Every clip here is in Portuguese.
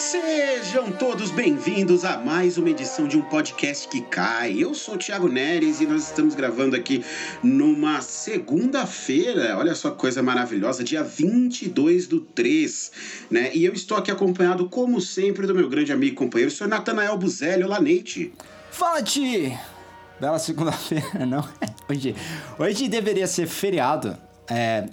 Sejam todos bem-vindos a mais uma edição de um podcast que cai. Eu sou o Thiago Neres e nós estamos gravando aqui numa segunda-feira. Olha só coisa maravilhosa, dia 22 do 3, né? E eu estou aqui acompanhado, como sempre, do meu grande amigo e companheiro, o senhor Natanael Buzelli. Olá, Neite. Fala, Ti! Bela segunda-feira, não? Hoje, hoje deveria ser feriado. É,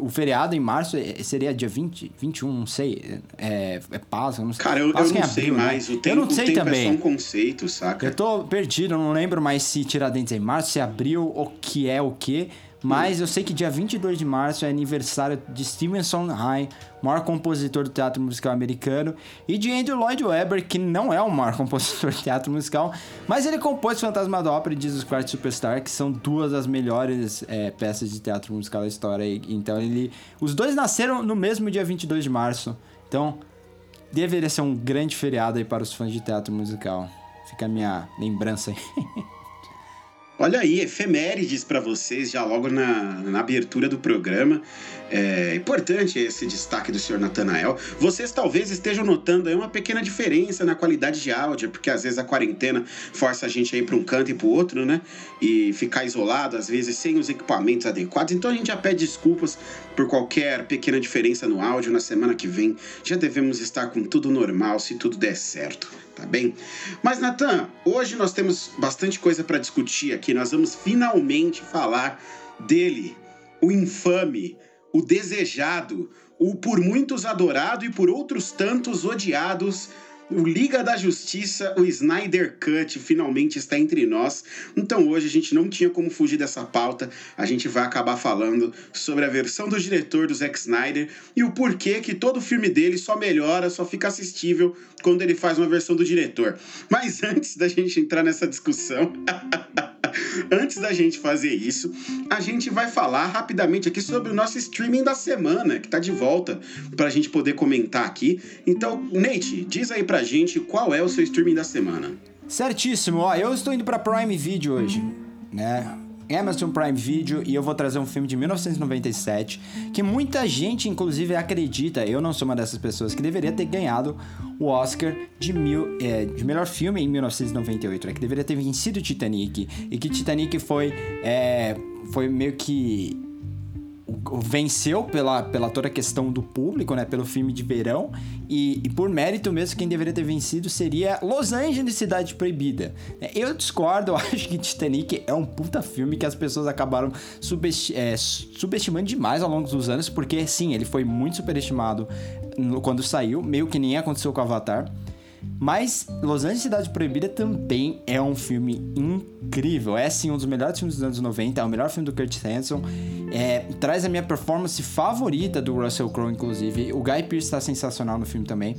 o feriado em março é, seria dia 20, 21, não sei. É, é Páscoa, não sei. Cara, eu, eu não sei né? mais. O tempo, eu não sei o tempo também. é só um conceito, saca? Eu tô perdido, eu não lembro mais se Tiradentes é em março, se abril, o que é o que. Mas eu sei que dia 22 de março é aniversário de Steven Sondheim, maior compositor do teatro musical americano, e de Andrew Lloyd Webber, que não é o maior compositor de teatro musical, mas ele compôs Fantasma da Ópera e Jesus Christ Superstar, que são duas das melhores é, peças de teatro musical da história. Então ele, os dois nasceram no mesmo dia 22 de março. Então deveria ser um grande feriado aí para os fãs de teatro musical. Fica a minha lembrança aí. Olha aí, efemérides para vocês já logo na, na abertura do programa. É importante esse destaque do senhor Natanael. Vocês talvez estejam notando aí uma pequena diferença na qualidade de áudio, porque às vezes a quarentena força a gente a ir para um canto e para o outro, né? E ficar isolado, às vezes sem os equipamentos adequados. Então a gente já pede desculpas por qualquer pequena diferença no áudio. Na semana que vem já devemos estar com tudo normal, se tudo der certo tá bem? Mas, Natan, hoje nós temos bastante coisa para discutir aqui. Nós vamos finalmente falar dele, o infame, o desejado, o por muitos adorado e por outros tantos odiados o Liga da Justiça, o Snyder Cut, finalmente está entre nós. Então hoje a gente não tinha como fugir dessa pauta. A gente vai acabar falando sobre a versão do diretor do Zack Snyder e o porquê que todo filme dele só melhora, só fica assistível quando ele faz uma versão do diretor. Mas antes da gente entrar nessa discussão. Antes da gente fazer isso, a gente vai falar rapidamente aqui sobre o nosso streaming da semana, que está de volta para a gente poder comentar aqui. Então, Nate, diz aí pra gente qual é o seu streaming da semana. Certíssimo, ó, eu estou indo para Prime Video hoje, né? Amazon Prime Video e eu vou trazer um filme de 1997 que muita gente, inclusive, acredita, eu não sou uma dessas pessoas, que deveria ter ganhado o Oscar de, mil, é, de melhor filme em 1998, né? que deveria ter vencido Titanic e que Titanic foi, é, foi meio que venceu pela, pela toda a questão do público, né? Pelo filme de verão. E, e, por mérito mesmo, quem deveria ter vencido seria Los Angeles, Cidade Proibida. Eu discordo, eu acho que Titanic é um puta filme que as pessoas acabaram subesti é, subestimando demais ao longo dos anos, porque sim, ele foi muito superestimado quando saiu, meio que nem aconteceu com Avatar. Mas Los Angeles Cidade Proibida também é um filme incrível. É sim um dos melhores filmes dos anos 90, é o melhor filme do Kurt Hanson. É, traz a minha performance favorita do Russell Crowe, inclusive. O Guy Pearce está sensacional no filme também.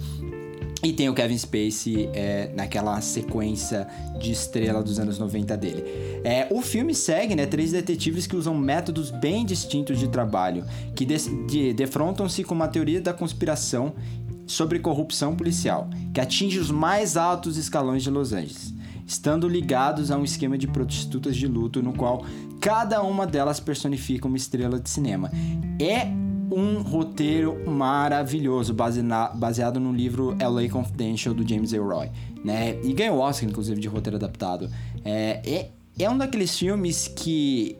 E tem o Kevin Spacey é, naquela sequência de estrela dos anos 90 dele. É, o filme segue né, três detetives que usam métodos bem distintos de trabalho, que de, de, defrontam-se com uma teoria da conspiração sobre corrupção policial, que atinge os mais altos escalões de Los Angeles, estando ligados a um esquema de prostitutas de luto no qual cada uma delas personifica uma estrela de cinema. É um roteiro maravilhoso, baseado no livro LA Confidential do James Elroy, né? E ganhou o Oscar, inclusive, de roteiro adaptado. É, é, é um daqueles filmes que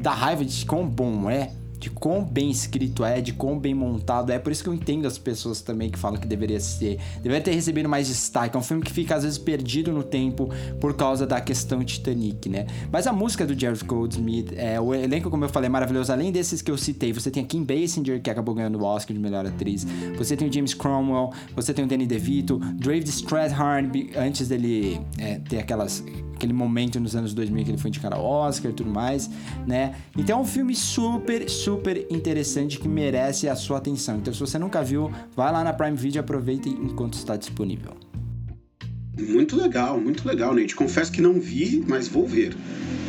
dá raiva de quão bom é, de quão bem escrito é, de quão bem montado é. Por isso que eu entendo as pessoas também que falam que deveria ser, deveria ter recebido mais destaque. É um filme que fica às vezes perdido no tempo por causa da questão Titanic, né? Mas a música do Jared Goldsmith, é, o elenco, como eu falei, é maravilhoso. Além desses que eu citei, você tem a Kim Basinger, que acabou ganhando o Oscar de melhor atriz. Você tem o James Cromwell, você tem o Danny DeVito, David Strathairn, antes dele é, ter aquelas aquele momento nos anos 2000 que ele foi indicado ao Oscar e tudo mais, né? Então é um filme super, super interessante que merece a sua atenção. Então se você nunca viu, vai lá na Prime Video e aproveita enquanto está disponível. Muito legal, muito legal, Nate. Confesso que não vi, mas vou ver.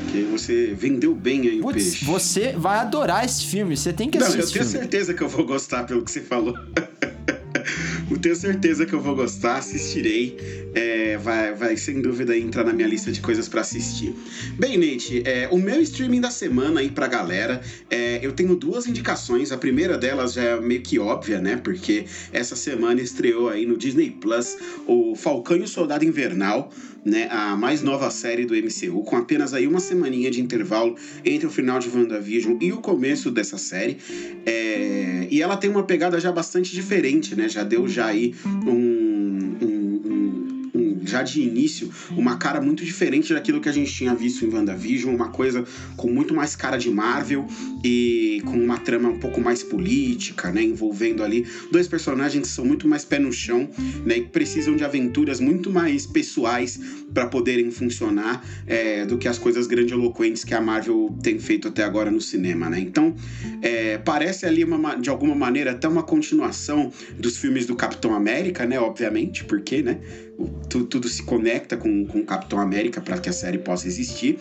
Porque você vendeu bem aí Puts, o peixe. Você vai adorar esse filme, você tem que assistir. Não, eu tenho certeza que eu vou gostar pelo que você falou. tenho certeza que eu vou gostar, assistirei. É, vai, vai sem dúvida entrar na minha lista de coisas para assistir. Bem, Nate, é, o meu streaming da semana aí pra galera, é, eu tenho duas indicações. A primeira delas já é meio que óbvia, né? Porque essa semana estreou aí no Disney Plus o Falcão e o Soldado Invernal né, a mais nova série do MCU, com apenas aí uma semaninha de intervalo entre o final de WandaVision e o começo dessa série. É, e ela tem uma pegada já bastante diferente, né? Já deu já aí um, já de início, uma cara muito diferente daquilo que a gente tinha visto em WandaVision, uma coisa com muito mais cara de Marvel e com uma trama um pouco mais política, né? Envolvendo ali dois personagens que são muito mais pé no chão, né? E precisam de aventuras muito mais pessoais para poderem funcionar é, do que as coisas grandiloquentes que a Marvel tem feito até agora no cinema, né? Então, é, parece ali uma, de alguma maneira até uma continuação dos filmes do Capitão América, né? Obviamente, porque, né? Tudo, tudo se conecta com, com o Capitão América para que a série possa existir.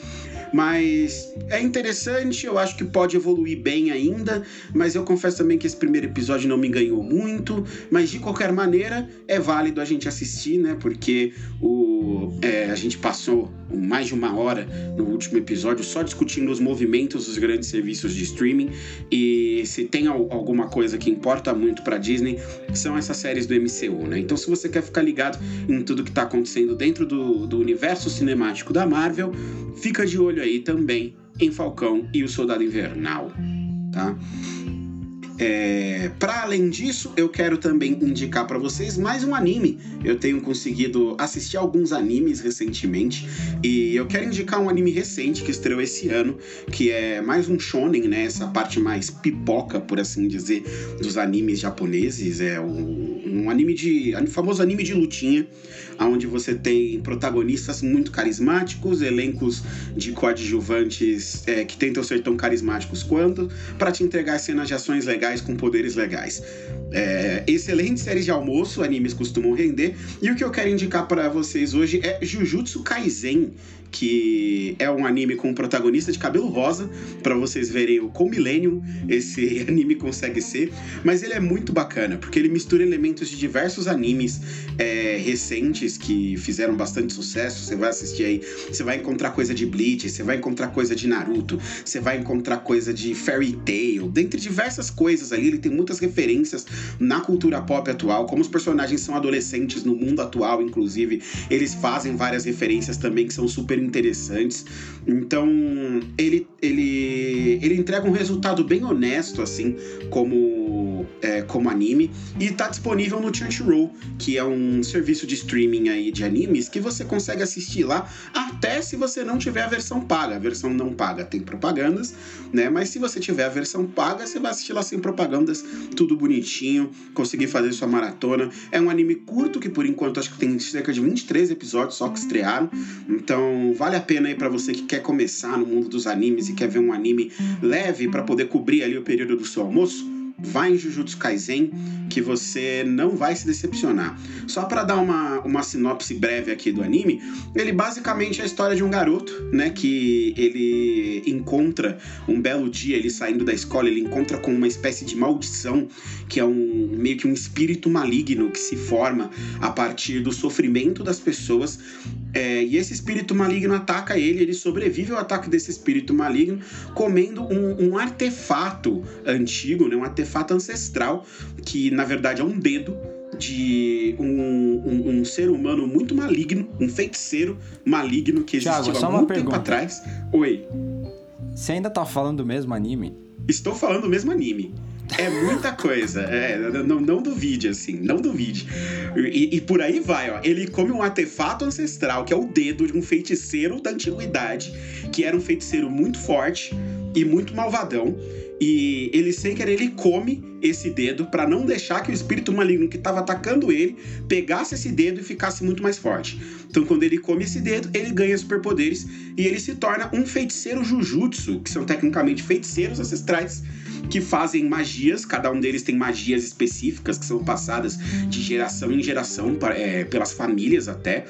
Mas é interessante, eu acho que pode evoluir bem ainda, mas eu confesso também que esse primeiro episódio não me ganhou muito, mas de qualquer maneira é válido a gente assistir, né? Porque o, é, a gente passou mais de uma hora no último episódio só discutindo os movimentos dos grandes serviços de streaming e se tem alguma coisa que importa muito para Disney são essas séries do MCU, né? Então se você quer ficar ligado em tudo que está acontecendo dentro do, do universo cinemático da Marvel, fica de olho aí também em Falcão e o Soldado Invernal, tá? É, para além disso, eu quero também indicar para vocês mais um anime. Eu tenho conseguido assistir alguns animes recentemente e eu quero indicar um anime recente que estreou esse ano, que é mais um shonen, né? Essa parte mais pipoca, por assim dizer, dos animes japoneses. É um, um anime de, um famoso anime de lutinha onde você tem protagonistas muito carismáticos, elencos de coadjuvantes é, que tentam ser tão carismáticos quanto, para te entregar cenas de ações legais com poderes legais. É, excelente série de almoço, animes costumam render, e o que eu quero indicar para vocês hoje é Jujutsu Kaisen que é um anime com um protagonista de cabelo rosa, para vocês verem o quão milênio esse anime consegue ser. Mas ele é muito bacana, porque ele mistura elementos de diversos animes é, recentes que fizeram bastante sucesso. Você vai assistir aí, você vai encontrar coisa de Bleach, você vai encontrar coisa de Naruto, você vai encontrar coisa de Fairy Tail, dentre diversas coisas ali. Ele tem muitas referências na cultura pop atual, como os personagens são adolescentes no mundo atual, inclusive, eles fazem várias referências também que são super interessantes. Então, ele, ele, ele entrega um resultado bem honesto, assim, como, é, como anime. E tá disponível no Crunchyroll, que é um serviço de streaming aí de animes que você consegue assistir lá, até se você não tiver a versão paga. A versão não paga tem propagandas, né? Mas se você tiver a versão paga, você vai assistir lá sem propagandas, tudo bonitinho, conseguir fazer sua maratona. É um anime curto, que por enquanto acho que tem cerca de 23 episódios só que estrearam. Então, vale a pena aí para você que quer começar no mundo dos animes e quer ver um anime leve para poder cobrir ali o período do seu almoço vai em Jujutsu Kaisen que você não vai se decepcionar. Só para dar uma, uma sinopse breve aqui do anime, ele basicamente é a história de um garoto, né, que ele encontra um belo dia, ele saindo da escola, ele encontra com uma espécie de maldição, que é um meio que um espírito maligno que se forma a partir do sofrimento das pessoas. É, e esse espírito maligno ataca ele, ele sobrevive ao ataque desse espírito maligno comendo um, um artefato antigo, né, um artefato artefato ancestral, que na verdade é um dedo de um, um, um, ser humano muito maligno, um feiticeiro maligno que existiu Thiago, há muito pergunta. tempo atrás. Oi. Você ainda tá falando do mesmo anime? Estou falando do mesmo anime. É muita coisa. É, não, não duvide, assim. Não duvide. E, e, por aí vai, ó. Ele come um artefato ancestral, que é o dedo de um feiticeiro da antiguidade, que era um feiticeiro muito forte e muito malvadão. E ele, sem querer, ele come esse dedo para não deixar que o espírito maligno que estava atacando ele pegasse esse dedo e ficasse muito mais forte. Então, quando ele come esse dedo, ele ganha superpoderes e ele se torna um feiticeiro Jujutsu, que são tecnicamente feiticeiros ancestrais que fazem magias, cada um deles tem magias específicas que são passadas de geração em geração é, pelas famílias até.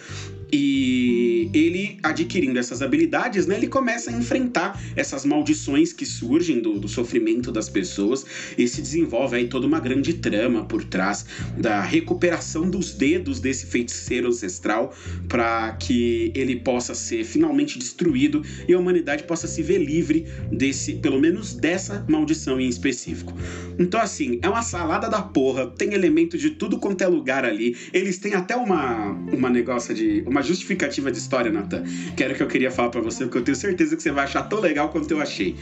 E ele, adquirindo essas habilidades, né, ele começa a enfrentar essas maldições que surgem do, do, sofrimento das pessoas e se desenvolve aí toda uma grande trama por trás da recuperação dos dedos desse feiticeiro ancestral para que ele possa ser finalmente destruído e a humanidade possa se ver livre desse, pelo menos dessa maldição em específico. Então, assim, é uma salada da porra, tem elemento de tudo quanto é lugar ali. Eles têm até uma, uma negócio de. uma justificativa de história, Nathan, que era o que eu queria falar para você, porque eu tenho certeza que você vai achar tão legal quanto eu achei.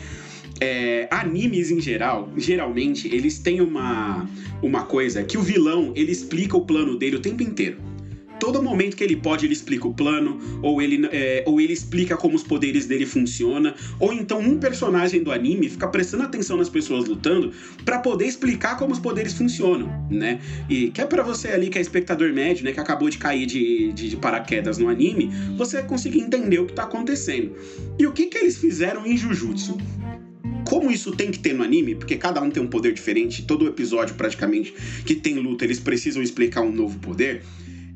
É, animes em geral, geralmente, eles têm uma, uma coisa que o vilão ele explica o plano dele o tempo inteiro todo momento que ele pode, ele explica o plano, ou ele, é, ou ele explica como os poderes dele funcionam, ou então um personagem do anime fica prestando atenção nas pessoas lutando para poder explicar como os poderes funcionam, né? E que é para você ali que é espectador médio, né, que acabou de cair de, de, de paraquedas no anime, você conseguir entender o que tá acontecendo. E o que que eles fizeram em Jujutsu? como isso tem que ter no anime, porque cada um tem um poder diferente, todo episódio praticamente que tem luta, eles precisam explicar um novo poder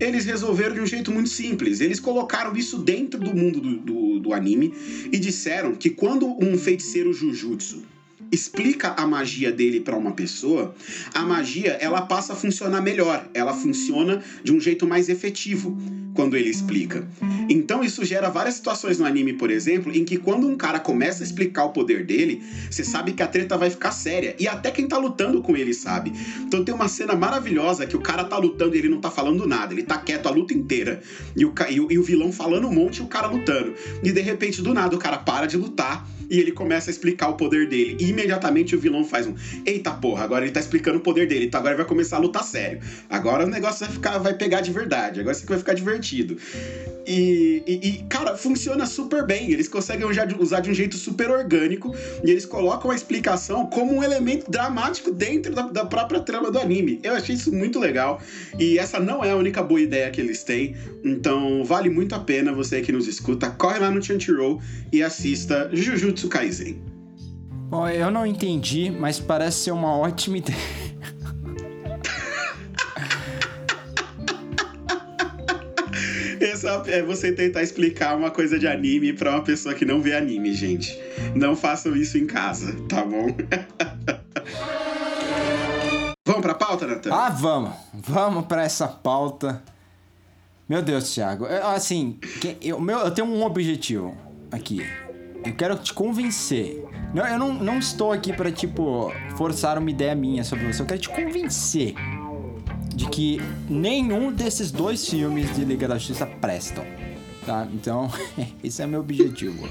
eles resolveram de um jeito muito simples. Eles colocaram isso dentro do mundo do, do, do anime e disseram que quando um feiticeiro Jujutsu explica a magia dele para uma pessoa, a magia ela passa a funcionar melhor, ela funciona de um jeito mais efetivo quando ele explica. Então isso gera várias situações no anime, por exemplo, em que quando um cara começa a explicar o poder dele, você sabe que a treta vai ficar séria e até quem tá lutando com ele sabe. Então tem uma cena maravilhosa que o cara tá lutando e ele não tá falando nada, ele tá quieto a luta inteira e o, e o, e o vilão falando um monte e o cara lutando. E de repente do nada o cara para de lutar e ele começa a explicar o poder dele. E imediatamente o vilão faz um: Eita porra, agora ele tá explicando o poder dele, então agora ele vai começar a lutar sério. Agora o negócio vai, ficar, vai pegar de verdade, agora isso aqui vai ficar divertido. E, e, e, cara, funciona super bem. Eles conseguem usar de um jeito super orgânico e eles colocam a explicação como um elemento dramático dentro da, da própria trama do anime. Eu achei isso muito legal e essa não é a única boa ideia que eles têm. Então vale muito a pena você que nos escuta, corre lá no Crunchyroll e assista Jujutsu Kaisen. Bom, eu não entendi, mas parece ser uma ótima ideia. Essa é você tentar explicar uma coisa de anime para uma pessoa que não vê anime, gente. Não façam isso em casa, tá bom? vamos pra pauta, Natan? Ah, vamos. Vamos para essa pauta. Meu Deus, Thiago. Assim, eu, meu, eu tenho um objetivo aqui. Eu quero te convencer. Não, eu não, não estou aqui para tipo, forçar uma ideia minha sobre você. Eu quero te convencer de que nenhum desses dois filmes de Liga da Justiça prestam. Tá? Então, esse é meu objetivo.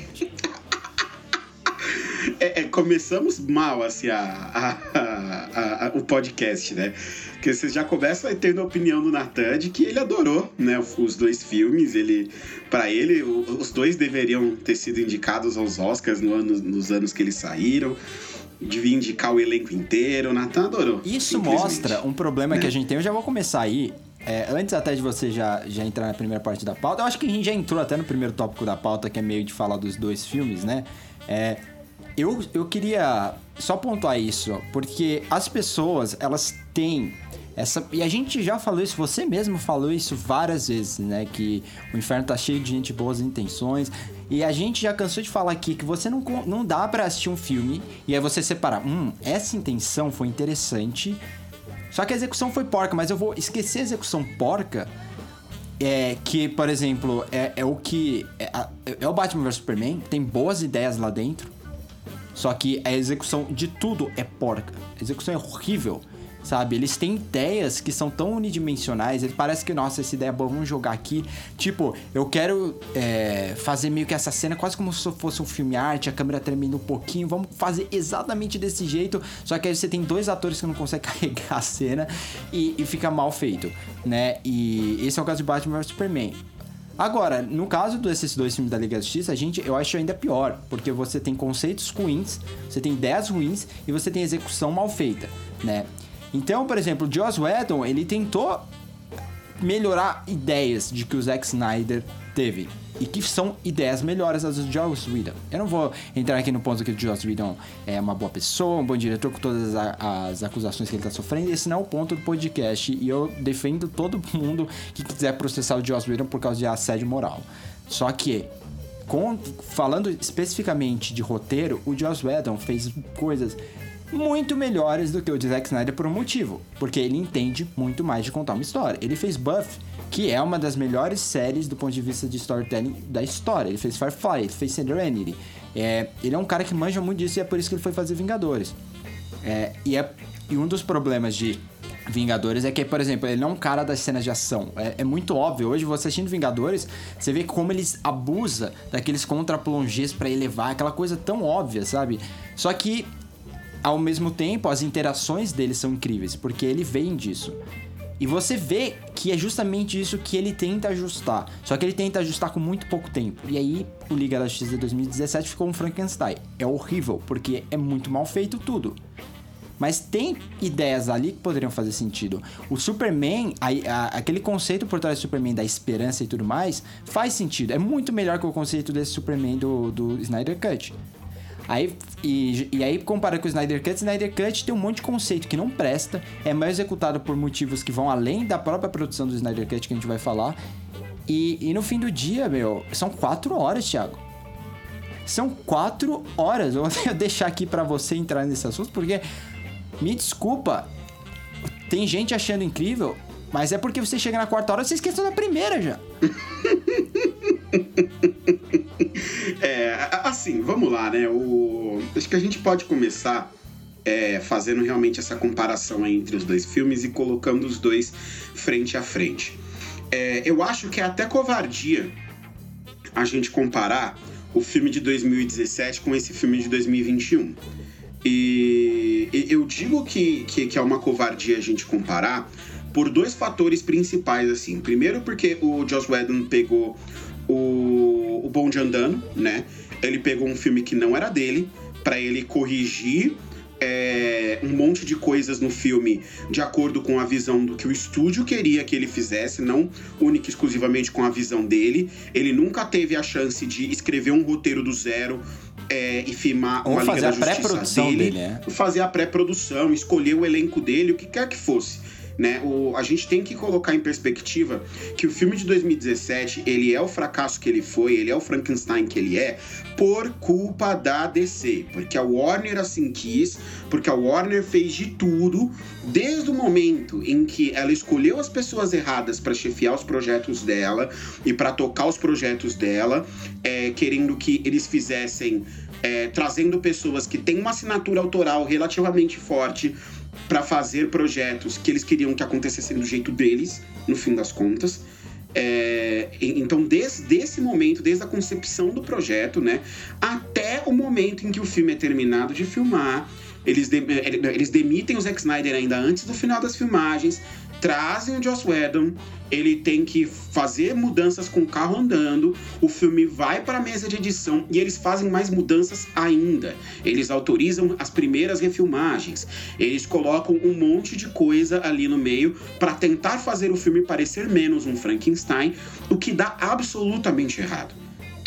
É, é, começamos mal assim a, a, a, o podcast, né? Porque você já começa tendo a opinião do Natan de que ele adorou, né? Os dois filmes, ele, para ele, os dois deveriam ter sido indicados aos Oscars no ano, nos anos que eles saíram devia indicar o elenco inteiro. O Nathan adorou. Isso mostra um problema é. que a gente tem. Eu já vou começar aí. É, antes até de você já, já entrar na primeira parte da pauta, eu acho que a gente já entrou até no primeiro tópico da pauta, que é meio de falar dos dois filmes, né? É, eu, eu queria só pontuar isso, porque as pessoas, elas têm essa, e a gente já falou isso, você mesmo falou isso várias vezes, né? Que o inferno tá cheio de gente boas intenções. E a gente já cansou de falar aqui que você não, não dá para assistir um filme e aí você separar, hum, essa intenção foi interessante, só que a execução foi porca, mas eu vou esquecer a execução porca. É que, por exemplo, é, é o que. É, é o Batman vs Superman, tem boas ideias lá dentro. Só que a execução de tudo é porca. A execução é horrível sabe? Eles têm ideias que são tão unidimensionais, ele parece que, nossa, essa ideia é boa, vamos jogar aqui. Tipo, eu quero é, fazer meio que essa cena quase como se fosse um filme arte, a câmera tremendo um pouquinho, vamos fazer exatamente desse jeito, só que aí você tem dois atores que não conseguem carregar a cena e, e fica mal feito, né? E esse é o caso de Batman vs Superman. Agora, no caso desses dois filmes da Liga da Justiça, a gente, eu acho ainda pior, porque você tem conceitos ruins, você tem ideias ruins e você tem execução mal feita, né? Então, por exemplo, o Joss Whedon, ele tentou melhorar ideias de que o Zack Snyder teve. E que são ideias melhores das do Joss Whedon. Eu não vou entrar aqui no ponto que o Joss Whedon é uma boa pessoa, um bom diretor com todas as, as acusações que ele está sofrendo. Esse não é o ponto do podcast e eu defendo todo mundo que quiser processar o Joss Whedon por causa de assédio moral. Só que com, falando especificamente de roteiro, o Joss Whedon fez coisas muito melhores do que o de Zack Snyder por um motivo, porque ele entende muito mais de contar uma história. Ele fez Buff, que é uma das melhores séries do ponto de vista de storytelling da história. Ele fez Firefly, ele fez Serenity. É, ele é um cara que manja muito disso e é por isso que ele foi fazer Vingadores. É, e, é, e um dos problemas de Vingadores é que, por exemplo, ele não é um cara das cenas de ação. É, é, muito óbvio. Hoje, você assistindo Vingadores, você vê como eles abusa daqueles contra-plongés para elevar, aquela coisa tão óbvia, sabe? Só que ao mesmo tempo, as interações dele são incríveis, porque ele vem disso. E você vê que é justamente isso que ele tenta ajustar. Só que ele tenta ajustar com muito pouco tempo. E aí, o Liga da Justiça de 2017 ficou um Frankenstein. É horrível, porque é muito mal feito tudo. Mas tem ideias ali que poderiam fazer sentido. O Superman, a, a, aquele conceito por trás do Superman da esperança e tudo mais, faz sentido. É muito melhor que o conceito desse Superman do, do Snyder Cut. Aí, e, e aí, compara com o Snyder Cut, Snyder Cut tem um monte de conceito que não presta, é mal executado por motivos que vão além da própria produção do Snyder Cut que a gente vai falar. E, e no fim do dia, meu, são quatro horas, Thiago. São quatro horas. Eu vou deixar aqui para você entrar nesse assunto, porque, me desculpa, tem gente achando incrível, mas é porque você chega na quarta hora você esqueceu da primeira já. é, assim, vamos lá, né? O... Acho que a gente pode começar é, fazendo realmente essa comparação entre os dois filmes e colocando os dois frente a frente. É, eu acho que é até covardia a gente comparar o filme de 2017 com esse filme de 2021. E, e eu digo que, que, que é uma covardia a gente comparar por dois fatores principais, assim. Primeiro, porque o Joss Whedon pegou o, o Bonde Andando, né? Ele pegou um filme que não era dele, para ele corrigir é, um monte de coisas no filme de acordo com a visão do que o estúdio queria que ele fizesse, não única e exclusivamente com a visão dele. Ele nunca teve a chance de escrever um roteiro do zero é, e filmar Ou uma fazer Liga a Justiça pré-produção dele, dele, é. fazer a pré-produção, escolher o elenco dele, o que quer que fosse. Né? O, a gente tem que colocar em perspectiva que o filme de 2017 ele é o fracasso que ele foi, ele é o Frankenstein que ele é, por culpa da DC. Porque a Warner assim quis, porque a Warner fez de tudo, desde o momento em que ela escolheu as pessoas erradas para chefiar os projetos dela e para tocar os projetos dela, é, querendo que eles fizessem. É, trazendo pessoas que têm uma assinatura autoral relativamente forte para fazer projetos que eles queriam que acontecessem do jeito deles, no fim das contas. É, então, desde esse momento, desde a concepção do projeto, né, até o momento em que o filme é terminado de filmar, eles, de, eles demitem o Zack Snyder ainda antes do final das filmagens, trazem o Joss Whedon, ele tem que fazer mudanças com o carro andando, o filme vai para a mesa de edição e eles fazem mais mudanças ainda. Eles autorizam as primeiras refilmagens, eles colocam um monte de coisa ali no meio para tentar fazer o filme parecer menos um Frankenstein, o que dá absolutamente errado.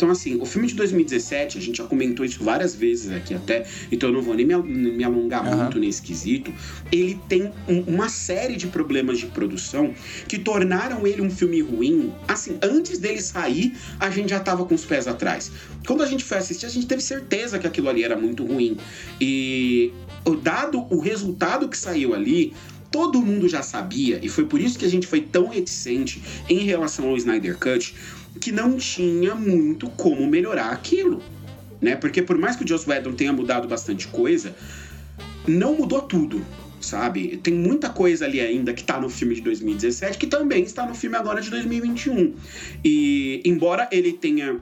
Então, assim, o filme de 2017, a gente já comentou isso várias vezes aqui até, então eu não vou nem me, me alongar uhum. muito nesse quesito. Ele tem um, uma série de problemas de produção que tornaram ele um filme ruim. Assim, antes dele sair, a gente já tava com os pés atrás. Quando a gente foi assistir, a gente teve certeza que aquilo ali era muito ruim. E dado o resultado que saiu ali, todo mundo já sabia, e foi por isso que a gente foi tão reticente em relação ao Snyder Cut que não tinha muito como melhorar aquilo, né? Porque por mais que o Joss Whedon tenha mudado bastante coisa, não mudou tudo, sabe? Tem muita coisa ali ainda que tá no filme de 2017 que também está no filme agora de 2021. E embora ele tenha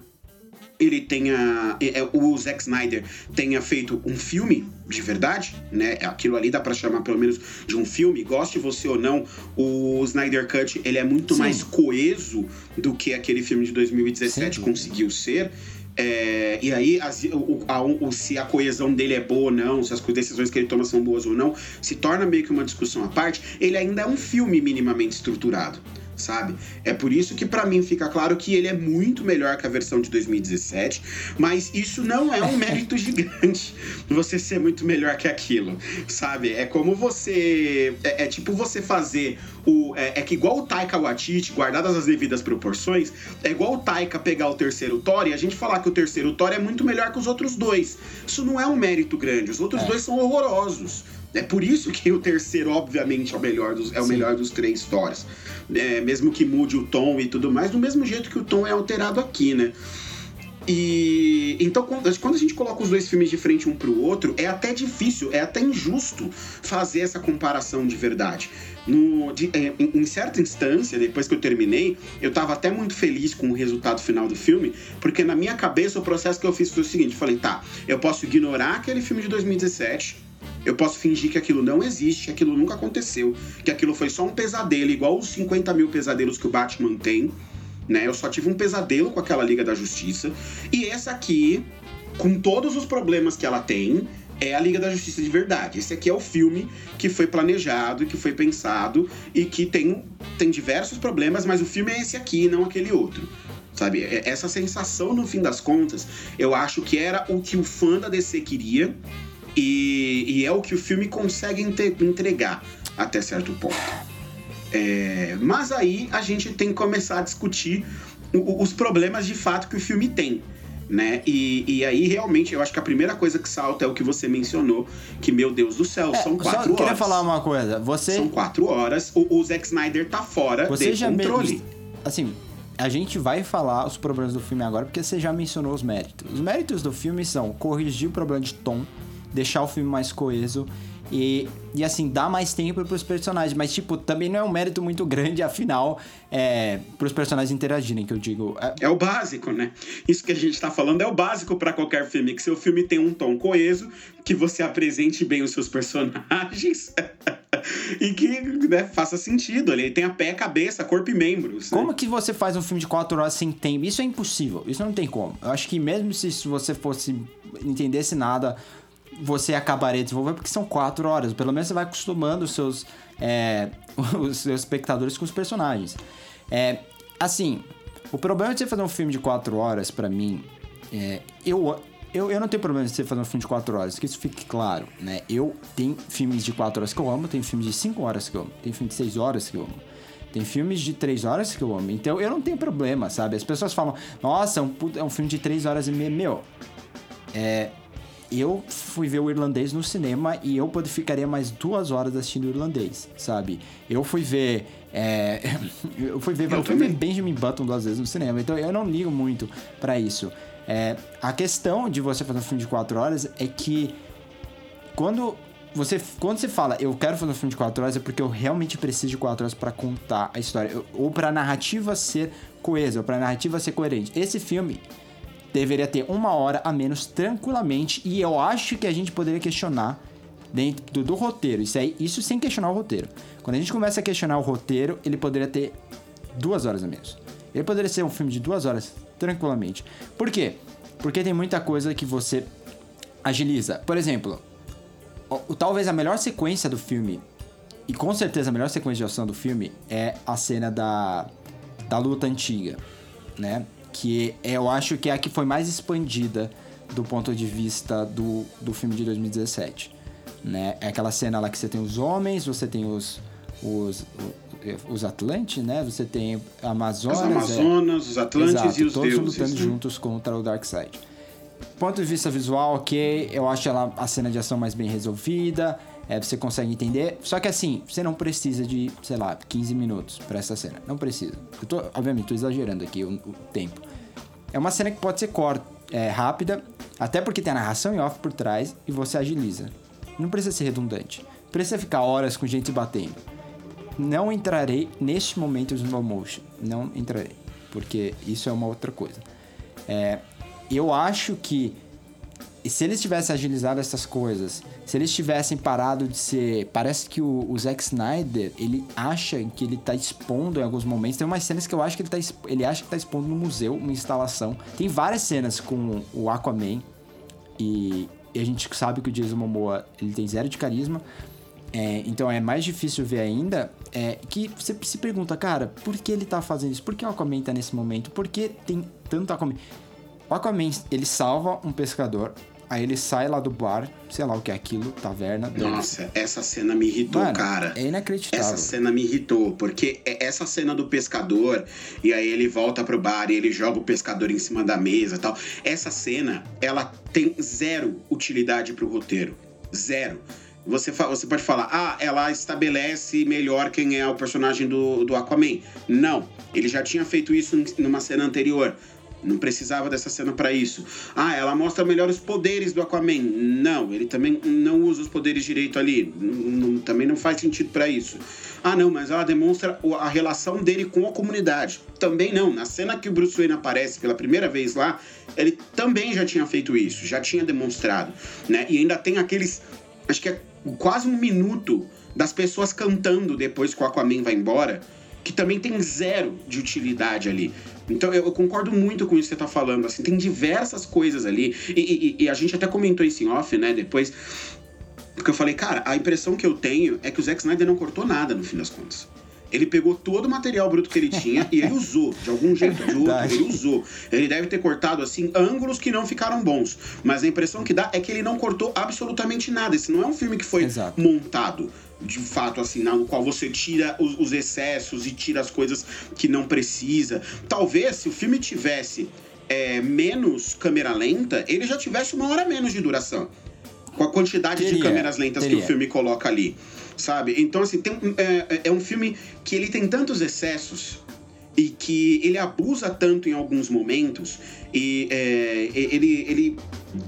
ele tenha. É, o Zack Snyder tenha feito um filme de verdade, né? Aquilo ali dá para chamar pelo menos de um filme. Goste você ou não, o Snyder Cut ele é muito Sim. mais coeso do que aquele filme de 2017 Sim. conseguiu ser. É, e aí, as, o, a, o, se a coesão dele é boa ou não, se as decisões que ele toma são boas ou não, se torna meio que uma discussão à parte. Ele ainda é um filme minimamente estruturado sabe? É por isso que para mim fica claro que ele é muito melhor que a versão de 2017, mas isso não é um mérito gigante você ser muito melhor que aquilo, sabe? É como você é, é tipo você fazer o é, é, que igual o Taika Waititi, guardadas as devidas proporções, é igual o Taika pegar o terceiro Thor e a gente falar que o terceiro Thor é muito melhor que os outros dois. Isso não é um mérito grande, os outros é. dois são horrorosos. É por isso que o terceiro, obviamente, é o melhor dos, é o melhor dos três Thors. É, mesmo que mude o tom e tudo mais, do mesmo jeito que o tom é alterado aqui, né? E então quando a gente coloca os dois filmes de frente um pro outro, é até difícil, é até injusto fazer essa comparação de verdade. No, de, é, em, em, certa instância, depois que eu terminei, eu tava até muito feliz com o resultado final do filme, porque na minha cabeça o processo que eu fiz foi o seguinte: falei, tá, eu posso ignorar aquele filme de 2017 eu posso fingir que aquilo não existe, que aquilo nunca aconteceu, que aquilo foi só um pesadelo, igual os 50 mil pesadelos que o Batman tem. Né? Eu só tive um pesadelo com aquela Liga da Justiça. E essa aqui, com todos os problemas que ela tem, é a Liga da Justiça de verdade. Esse aqui é o filme que foi planejado, que foi pensado e que tem, tem diversos problemas, mas o filme é esse aqui, não aquele outro. Sabe? É, essa sensação, no fim das contas, eu acho que era o que o fã da DC queria e, e é o que o filme consegue entregar até certo ponto. É, mas aí a gente tem que começar a discutir os problemas de fato que o filme tem. Né? E, e aí, realmente, eu acho que a primeira coisa que salta é o que você mencionou, que, meu Deus do céu, é, são quatro só horas. queria falar uma coisa. Você... São quatro horas. O, o Zack Snyder tá fora você de já controle. Me... Assim, a gente vai falar os problemas do filme agora, porque você já mencionou os méritos. Os méritos do filme são corrigir o problema de tom, deixar o filme mais coeso e, e assim, dá mais tempo pros personagens. Mas, tipo, também não é um mérito muito grande, afinal, é, pros personagens interagirem, que eu digo. É... é o básico, né? Isso que a gente tá falando é o básico para qualquer filme. Que seu filme tem um tom coeso, que você apresente bem os seus personagens. e que né, faça sentido. Ele tem a pé, cabeça, corpo e membros. Né? Como que você faz um filme de quatro horas sem tempo? Isso é impossível. Isso não tem como. Eu acho que mesmo se você fosse entendesse nada você acabaria desenvolvendo, porque são quatro horas. Pelo menos você vai acostumando os seus, é, os seus espectadores com os personagens. É, assim, o problema de você fazer um filme de quatro horas, para mim, é, eu, eu, eu não tenho problema de você fazer um filme de quatro horas, que isso fique claro, né? Eu tenho filmes de quatro horas que eu amo, tem filmes de cinco horas que eu amo, tem filmes de seis horas que eu amo. Tem filmes de três horas que eu amo. Então eu não tenho problema, sabe? As pessoas falam, nossa, é um, é um filme de três horas e meia. Meu, é, eu fui ver o irlandês no cinema e eu ficaria mais duas horas assistindo o irlandês, sabe? Eu fui ver. É, eu fui ver, eu, eu fui ver Benjamin Button duas vezes no cinema, então eu não ligo muito para isso. É, a questão de você fazer um filme de quatro horas é que quando você, quando você fala eu quero fazer um filme de quatro horas é porque eu realmente preciso de quatro horas para contar a história, ou para a narrativa ser coesa, ou para a narrativa ser coerente. Esse filme deveria ter uma hora a menos tranquilamente. E eu acho que a gente poderia questionar dentro do, do, roteiro. Isso, aí, isso sem questionar o roteiro. Quando a gente começa a questionar o roteiro, ele poderia ter duas horas a menos. Ele poderia ser um filme de duas horas, tranquilamente. Por quê? Porque tem muita coisa que você agiliza. Por exemplo, talvez a melhor sequência do filme, e com certeza a melhor sequência de ação do filme, é a cena da, da luta antiga, né? Que eu acho que é a que foi mais expandida do ponto de vista do, do filme de 2017. Né? É aquela cena lá que você tem os homens, você tem os, os, os Atlantes, né? Você tem Amazonas. As Amazonas, é... os Atlantes Exato, e os todos deuses. lutando né? juntos contra o Darkseid. Ponto de vista visual, ok. Eu acho ela a cena de ação mais bem resolvida é, você consegue entender. Só que assim, você não precisa de, sei lá, 15 minutos para essa cena. Não precisa. Eu tô, obviamente, tô exagerando aqui o, o tempo. É uma cena que pode ser cor, é, rápida, até porque tem a narração em off por trás e você agiliza. Não precisa ser redundante. Precisa ficar horas com gente batendo. Não entrarei neste momento de slow motion. Não entrarei. Porque isso é uma outra coisa. É, eu acho que se eles tivessem agilizado essas coisas, se eles tivessem parado de ser. Parece que o, o Zack Snyder, ele acha que ele tá expondo em alguns momentos. Tem umas cenas que eu acho que ele, tá, ele acha que tá expondo no museu, uma instalação. Tem várias cenas com o Aquaman. E, e a gente sabe que o Jason Momoa ele tem zero de carisma. é, então é mais difícil ver ainda. É, que você se pergunta, cara, por que ele tá fazendo isso? Por que o Aquaman tá nesse momento? Por que tem tanto Aquaman? O Aquaman, ele salva um pescador, aí ele sai lá do bar, sei lá o que é aquilo, taverna. Nossa, essa cena me irritou, Mano, cara. É inacreditável. Essa cena me irritou, porque é essa cena do pescador, e aí ele volta pro bar e ele joga o pescador em cima da mesa e tal. Essa cena, ela tem zero utilidade pro roteiro. Zero. Você, você pode falar, ah, ela estabelece melhor quem é o personagem do, do Aquaman. Não, ele já tinha feito isso numa cena anterior. Não precisava dessa cena para isso. Ah, ela mostra melhor os poderes do Aquaman. Não, ele também não usa os poderes direito ali. Não, também não faz sentido para isso. Ah, não, mas ela demonstra a relação dele com a comunidade. Também não. Na cena que o Bruce Wayne aparece pela primeira vez lá, ele também já tinha feito isso, já tinha demonstrado, né? E ainda tem aqueles, acho que é quase um minuto das pessoas cantando depois que o Aquaman vai embora, que também tem zero de utilidade ali. Então eu, concordo muito com isso que você tá falando. Assim, tem diversas coisas ali. E, e, e, a gente até comentou isso em off, né? Depois. Porque eu falei, cara, a impressão que eu tenho é que o Zack Snyder não cortou nada no fim das contas. Ele pegou todo o material bruto que ele tinha e ele usou, de algum jeito ou de outro, ele usou. Ele deve ter cortado, assim, ângulos que não ficaram bons. Mas a impressão que dá é que ele não cortou absolutamente nada. Esse não é um filme que foi Exato. montado de fato, assim, no qual você tira os, os, excessos e tira as coisas que não precisa. Talvez se o filme tivesse é, menos câmera lenta, ele já tivesse uma hora menos de duração. Com a quantidade teria, de câmeras lentas teria. que o filme coloca ali, sabe? Então, assim, tem, é, é um filme que ele tem tantos excessos e que ele abusa tanto em alguns momentos e é, ele, ele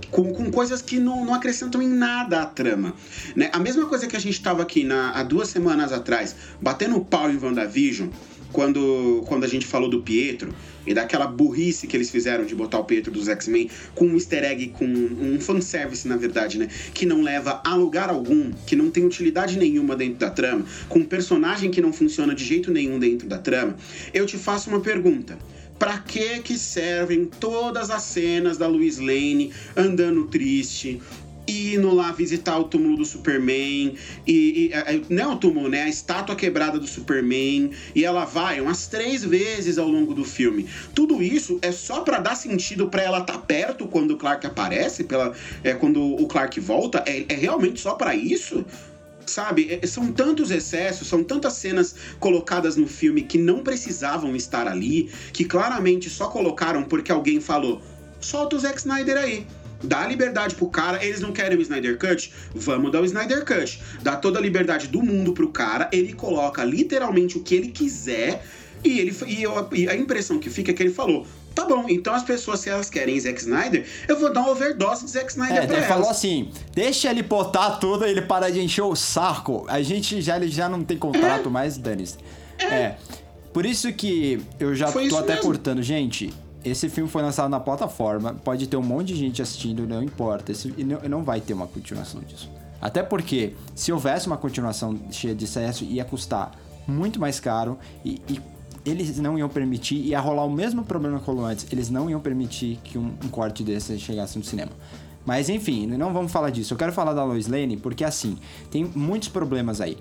com, com coisas que não, não, acrescentam em nada à trama. Né? A mesma coisa que a gente estava aqui na, há duas semanas atrás, batendo o pau em WandaVision, quando, quando a gente falou do Pietro e daquela burrice que eles fizeram de botar o Pietro dos X-Men com um easter egg, com um fanservice, na verdade, né? Que não leva a lugar algum, que não tem utilidade nenhuma dentro da trama, com um personagem que não funciona de jeito nenhum dentro da trama, eu te faço uma pergunta. Pra que que servem todas as cenas da Louise Lane andando triste, indo lá visitar o túmulo do Superman e, e é, é, não é o túmulo, né? A estátua quebrada do Superman e ela vai umas três vezes ao longo do filme. Tudo isso é só para dar sentido para ela estar tá perto quando o Clark aparece, pela, é, quando o Clark volta. É, é realmente só para isso? sabe? É, são tantos excessos, são tantas cenas colocadas no filme que não precisavam estar ali, que claramente só colocaram porque alguém falou: solta o Zack Snyder aí. Dá liberdade pro cara, eles não querem o Snyder Cut? Vamos dar o Snyder Cut. Dá toda a liberdade do mundo pro cara, ele coloca literalmente o que ele quiser, e, ele, e, eu, e a impressão que fica é que ele falou: Tá bom, então as pessoas, se elas querem Zack Snyder, eu vou dar uma overdose de Zack Snyder é, pra ele elas. falou assim, deixa ele botar tudo e ele para de encher o saco. A gente já, ele já não tem contrato é. mais, Danis. É. é. Por isso que eu já Foi tô até mesmo. cortando. Gente, esse filme foi lançado na plataforma, pode ter um monte de gente assistindo, não importa. Esse, não, não vai ter uma continuação disso. Até porque, se houvesse uma continuação cheia de excesso, ia custar muito mais caro e, e eles não iam permitir, ia rolar o mesmo problema que rolou antes, eles não iam permitir que um, um corte desse chegasse no cinema. Mas enfim, não vamos falar disso. Eu quero falar da Lois Lane porque assim, tem muitos problemas aí.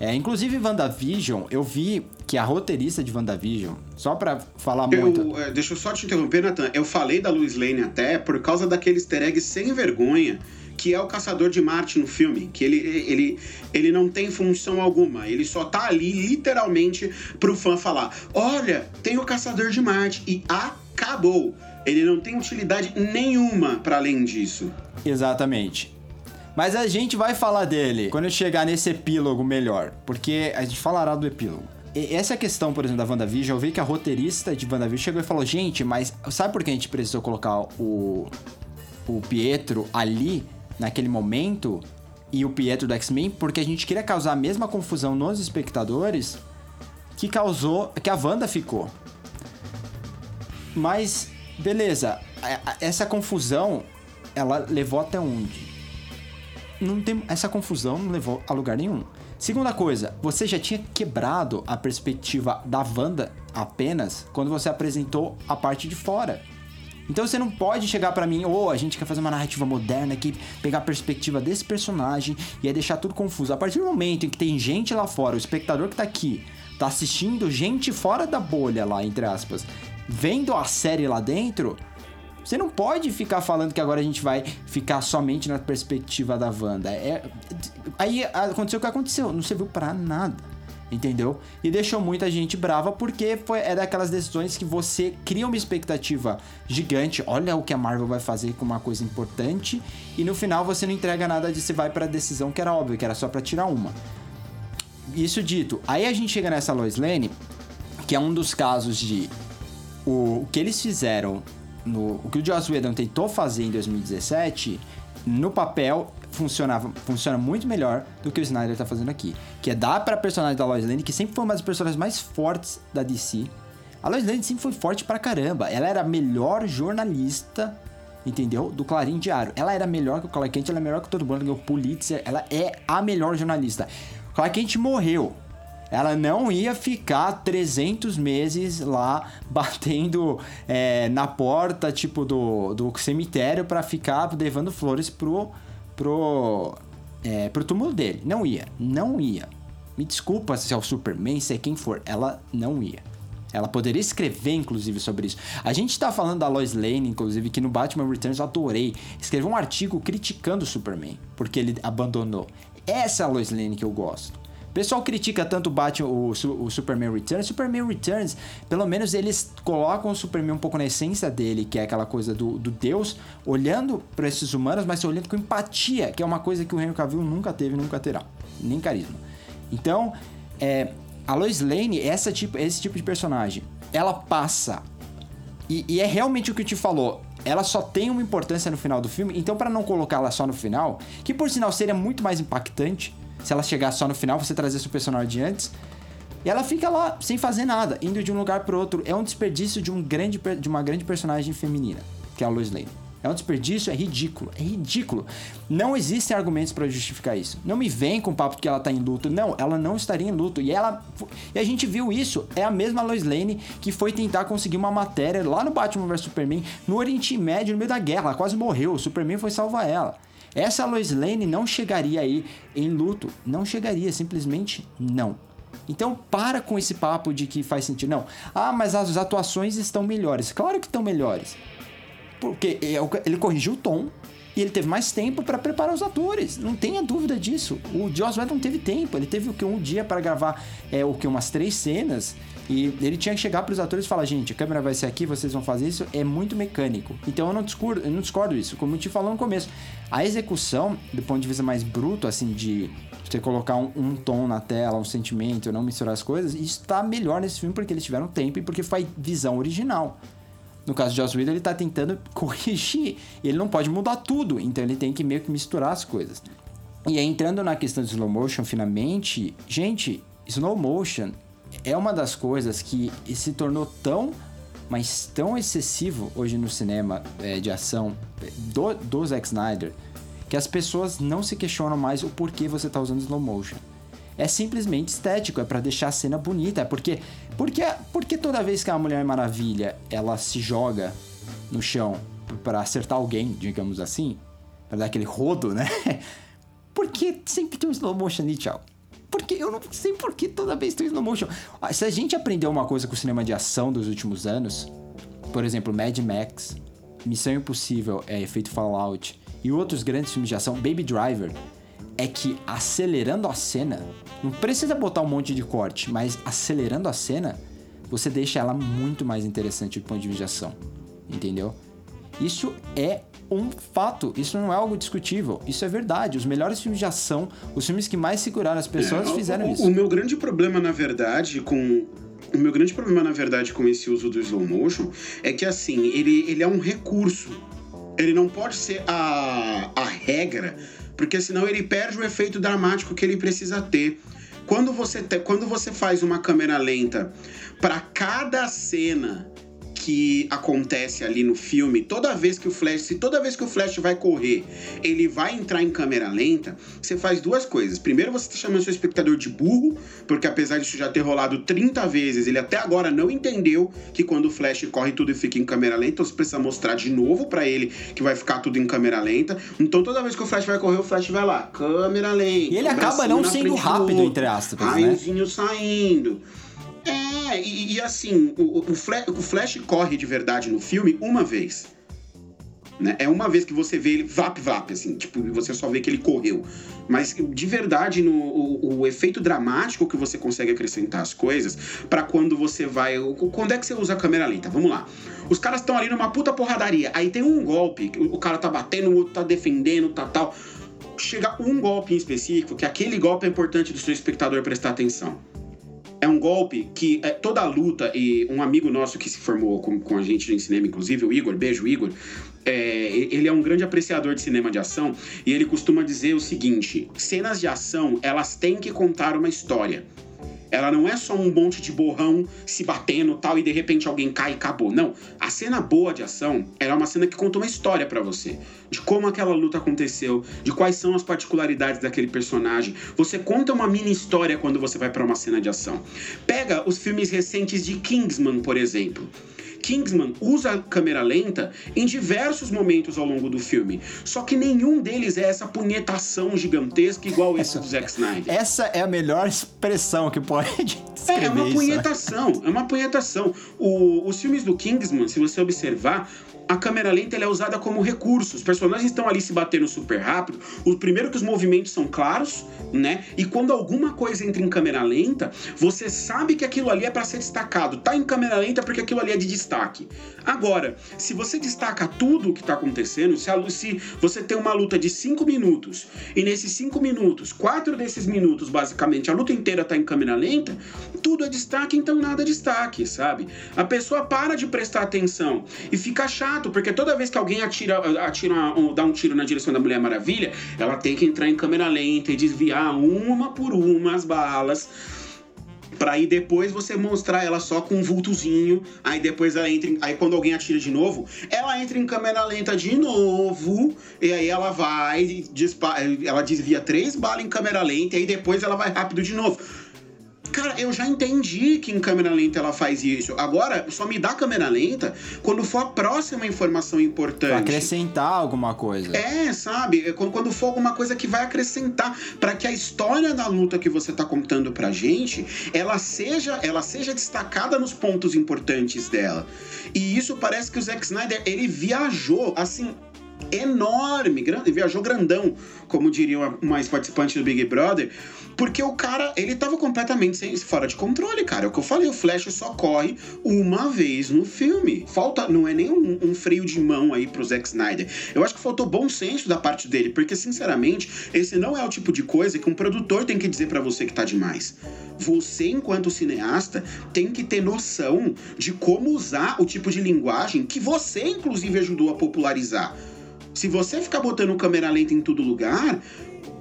É, inclusive, WandaVision, eu vi que a roteirista de WandaVision, só pra falar eu, muito. É, deixa eu só te interromper, Nathan. Eu falei da Lois Lane até por causa daquele easter egg sem vergonha que é o caçador de Marte no filme, que ele, ele, ele não tem função alguma, ele só tá ali literalmente pro fã falar: "Olha, tem o caçador de Marte" e acabou. Ele não tem utilidade nenhuma para além disso. Exatamente. Mas a gente vai falar dele quando eu chegar nesse epílogo melhor, porque a gente falará do epílogo. E essa questão, por exemplo, da WandaVision, eu vi que a roteirista de WandaVision chegou e falou: gente, mas sabe por que a gente precisou colocar o, o Pietro ali? naquele momento e o Pietro do X-Men porque a gente queria causar a mesma confusão nos espectadores que causou que a Wanda ficou. Mas beleza, essa confusão ela levou até onde? Não tem essa confusão não levou a lugar nenhum. Segunda coisa, você já tinha quebrado a perspectiva da Wanda apenas quando você apresentou a parte de fora. Então você não pode chegar para mim, ou oh, a gente quer fazer uma narrativa moderna aqui, pegar a perspectiva desse personagem e aí deixar tudo confuso. A partir do momento em que tem gente lá fora, o espectador que tá aqui, tá assistindo gente fora da bolha lá, entre aspas, vendo a série lá dentro, você não pode ficar falando que agora a gente vai ficar somente na perspectiva da Wanda. É, aí aconteceu o que aconteceu, não serviu para nada. Entendeu? E deixou muita gente brava porque foi, é daquelas decisões que você cria uma expectativa gigante. Olha o que a Marvel vai fazer com uma coisa importante. E no final você não entrega nada de você vai para a decisão que era óbvio, que era só para tirar uma. Isso dito, aí a gente chega nessa Lois Lane, que é um dos casos de o que eles fizeram no, o que o Joss Whedon tentou fazer em 2017, no papel funcionava, funciona muito melhor do que o Snyder tá fazendo aqui. Que é dar pra personagem da Lois Lane, que sempre foi uma das personagens mais fortes da DC. A Lois Lane sempre foi forte pra caramba. Ela era a melhor jornalista, entendeu? Do Clarim Diário. Ela era melhor que o Clark Kent, ela é melhor que todo mundo, ganhou o Pulitzer. Ela é a melhor jornalista. O Clark Kent morreu ela não ia ficar 300 meses lá batendo é, na porta, tipo, do, do cemitério para ficar levando flores pro, pro, é, pro túmulo dele. Não ia, não ia. Me desculpa se é o Superman, se é quem for, ela não ia. Ela poderia escrever, inclusive, sobre isso. A gente tá falando da Lois Lane, inclusive, que no Batman Returns eu adorei. Escreveu um artigo criticando o Superman, porque ele abandonou. Essa é a Lois Lane que eu gosto. Pessoal critica tanto Batman, o, o Superman Returns. Superman Returns, pelo menos eles colocam o Superman um pouco na essência dele, que é aquela coisa do, do Deus, olhando para esses humanos, mas olhando com empatia, que é uma coisa que o Henry Cavill nunca teve nunca terá. Nem carisma. Então, é, a Lois Lane, essa tipo, esse tipo de personagem, ela passa. E, e é realmente o que eu te falou ela só tem uma importância no final do filme, então para não colocá-la só no final, que por sinal seria muito mais impactante, se ela chegar só no final, você trazer seu personagem antes. E ela fica lá sem fazer nada, indo de um lugar para outro. É um desperdício de, um grande, de uma grande personagem feminina, que é a Lois Lane. É um desperdício, é ridículo, é ridículo. Não existem argumentos para justificar isso. Não me vem com o papo que ela tá em luto. Não, ela não estaria em luto. E ela e a gente viu isso. É a mesma Lois Lane que foi tentar conseguir uma matéria lá no Batman vs Superman, no Oriente Médio, no meio da guerra. Ela quase morreu. O Superman foi salvar ela. Essa Lois Lane não chegaria aí em luto, não chegaria, simplesmente não. Então para com esse papo de que faz sentido. Não. Ah, mas as atuações estão melhores. Claro que estão melhores. Porque é ele corrigiu o tom e ele teve mais tempo para preparar os atores. Não tenha dúvida disso. O Joss Whedon teve tempo. Ele teve o que um dia para gravar é o que umas três cenas e ele tinha que chegar para os atores e falar: gente, a câmera vai ser aqui, vocês vão fazer isso. É muito mecânico. Então eu não discordo, eu não discordo isso. Como eu te falou no começo, a execução, do ponto de vista mais bruto, assim, de você colocar um, um tom na tela, um sentimento, não misturar as coisas, isso está melhor nesse filme porque eles tiveram tempo e porque foi visão original. No caso de Joss Whedon, ele está tentando corrigir. Ele não pode mudar tudo, então ele tem que meio que misturar as coisas. E aí, entrando na questão do slow motion, finalmente, gente, slow motion é uma das coisas que se tornou tão, mas tão excessivo hoje no cinema é, de ação do, do Zack Snyder que as pessoas não se questionam mais o porquê você está usando slow motion. É simplesmente estético, é para deixar a cena bonita, é porque porque porque toda vez que a Mulher Maravilha ela se joga no chão para acertar alguém, digamos assim, para dar aquele rodo, né? Porque sempre tem um slow motion ali, tchau. Porque eu não sei por que toda vez tem slow motion. Ah, se a gente aprendeu uma coisa com o cinema de ação dos últimos anos, por exemplo, Mad Max, Missão Impossível, é, Efeito Fallout e outros grandes filmes de ação, Baby Driver, é que acelerando a cena, não precisa botar um monte de corte, mas acelerando a cena, você deixa ela muito mais interessante do ponto de vista de ação. Entendeu? Isso é um fato. Isso não é algo discutível. Isso é verdade. Os melhores filmes de ação, os filmes que mais seguraram as pessoas, é, fizeram o, isso. O meu grande problema, na verdade, com. O meu grande problema, na verdade, com esse uso do slow motion é que, assim, ele, ele é um recurso. Ele não pode ser a, a regra, porque senão ele perde o efeito dramático que ele precisa ter. Quando você, te, quando você faz uma câmera lenta para cada cena que acontece ali no filme, toda vez que o Flash, se toda vez que o Flash vai correr, ele vai entrar em câmera lenta, você faz duas coisas. Primeiro, você está chamando seu espectador de burro, porque apesar disso já ter rolado 30 vezes, ele até agora não entendeu que quando o Flash corre tudo fica em câmera lenta, então você precisa mostrar de novo para ele que vai ficar tudo em câmera lenta. Então toda vez que o Flash vai correr, o Flash vai lá, câmera lenta. E ele acaba não sendo rápido, entre aspas, né? Saindo. É, e, e assim, o, o, Flash, o Flash corre de verdade no filme uma vez. Né? É uma vez que você vê ele vap vap, assim, tipo, você só vê que ele correu. Mas de verdade, no, o, o efeito dramático que você consegue acrescentar as coisas, para quando você vai. Quando é que você usa a câmera lenta? Vamos lá. Os caras estão ali numa puta porradaria. Aí tem um golpe, o cara tá batendo, o outro tá defendendo, tá tal. Chega um golpe em específico, que aquele golpe é importante do seu espectador prestar atenção é um golpe que é, toda a luta, e um amigo nosso que se formou com, com a gente em cinema, inclusive, o Igor, beijo Igor, é, ele é um grande apreciador de cinema de ação e ele costuma dizer o seguinte: cenas de ação elas têm que contar uma história. Ela não é só um monte de borrão se batendo tal e de repente alguém cai e acabou. Não. A cena boa de ação é uma cena que conta uma história para você. De como aquela luta aconteceu, de quais são as particularidades daquele personagem. Você conta uma mini história quando você vai para uma cena de ação. Pega os filmes recentes de Kingsman, por exemplo. Kingsman usa a câmera lenta em diversos momentos ao longo do filme. Só que nenhum deles é essa punhetação gigantesca igual esse do Zack Snyder. Essa é a melhor expressão que pode descrever É, é uma isso. punhetação, é uma punhetação. O, os filmes do Kingsman, se você observar, a câmera lenta é usada como recurso. Os personagens estão ali se batendo super rápido. O primeiro que os movimentos são claros, né? E quando alguma coisa entra em câmera lenta, você sabe que aquilo ali é para ser destacado. Tá em câmera lenta porque aquilo ali é de destaque. Agora, se você destaca tudo o que tá acontecendo, se, a, se você tem uma luta de 5 minutos e nesses 5 minutos, quatro desses minutos, basicamente, a luta inteira tá em câmera lenta, tudo é destaque, então nada é destaque, sabe? A pessoa para de prestar atenção e fica chato chato, porque toda vez que alguém atira, atira dá um tiro na direção da Mulher Maravilha, ela tem que entrar em câmera lenta e desviar uma por uma as balas. Pra aí depois você mostrar ela só com um vultozinho. Aí depois ela entra. Em, aí quando alguém atira de novo, ela entra em câmera lenta de novo. E aí ela vai. Ela desvia três balas em câmera lenta. E aí depois ela vai rápido de novo. Cara, eu já entendi que em câmera lenta ela faz isso. Agora, só me dá câmera lenta quando for a próxima informação importante. Pra acrescentar alguma coisa. É, sabe? É quando for alguma coisa que vai acrescentar para que a história da luta que você tá contando pra gente, ela seja, ela seja destacada nos pontos importantes dela. E isso parece que o Zack Snyder, ele viajou, assim, enorme, grande, viajou grandão, como diria mais participante do Big Brother, porque o cara, ele tava completamente sem, fora de controle, cara. É o que eu falei, o Flash só corre uma vez no filme. Falta, não é nem um, um freio de mão aí pro Zack Snyder. Eu acho que faltou bom senso da parte dele, porque sinceramente, esse não é o tipo de coisa que um produtor tem que dizer para você que tá demais. Você, enquanto cineasta, tem que ter noção de como usar o tipo de linguagem que você, inclusive, ajudou a popularizar. Se você ficar botando câmera lenta em todo lugar,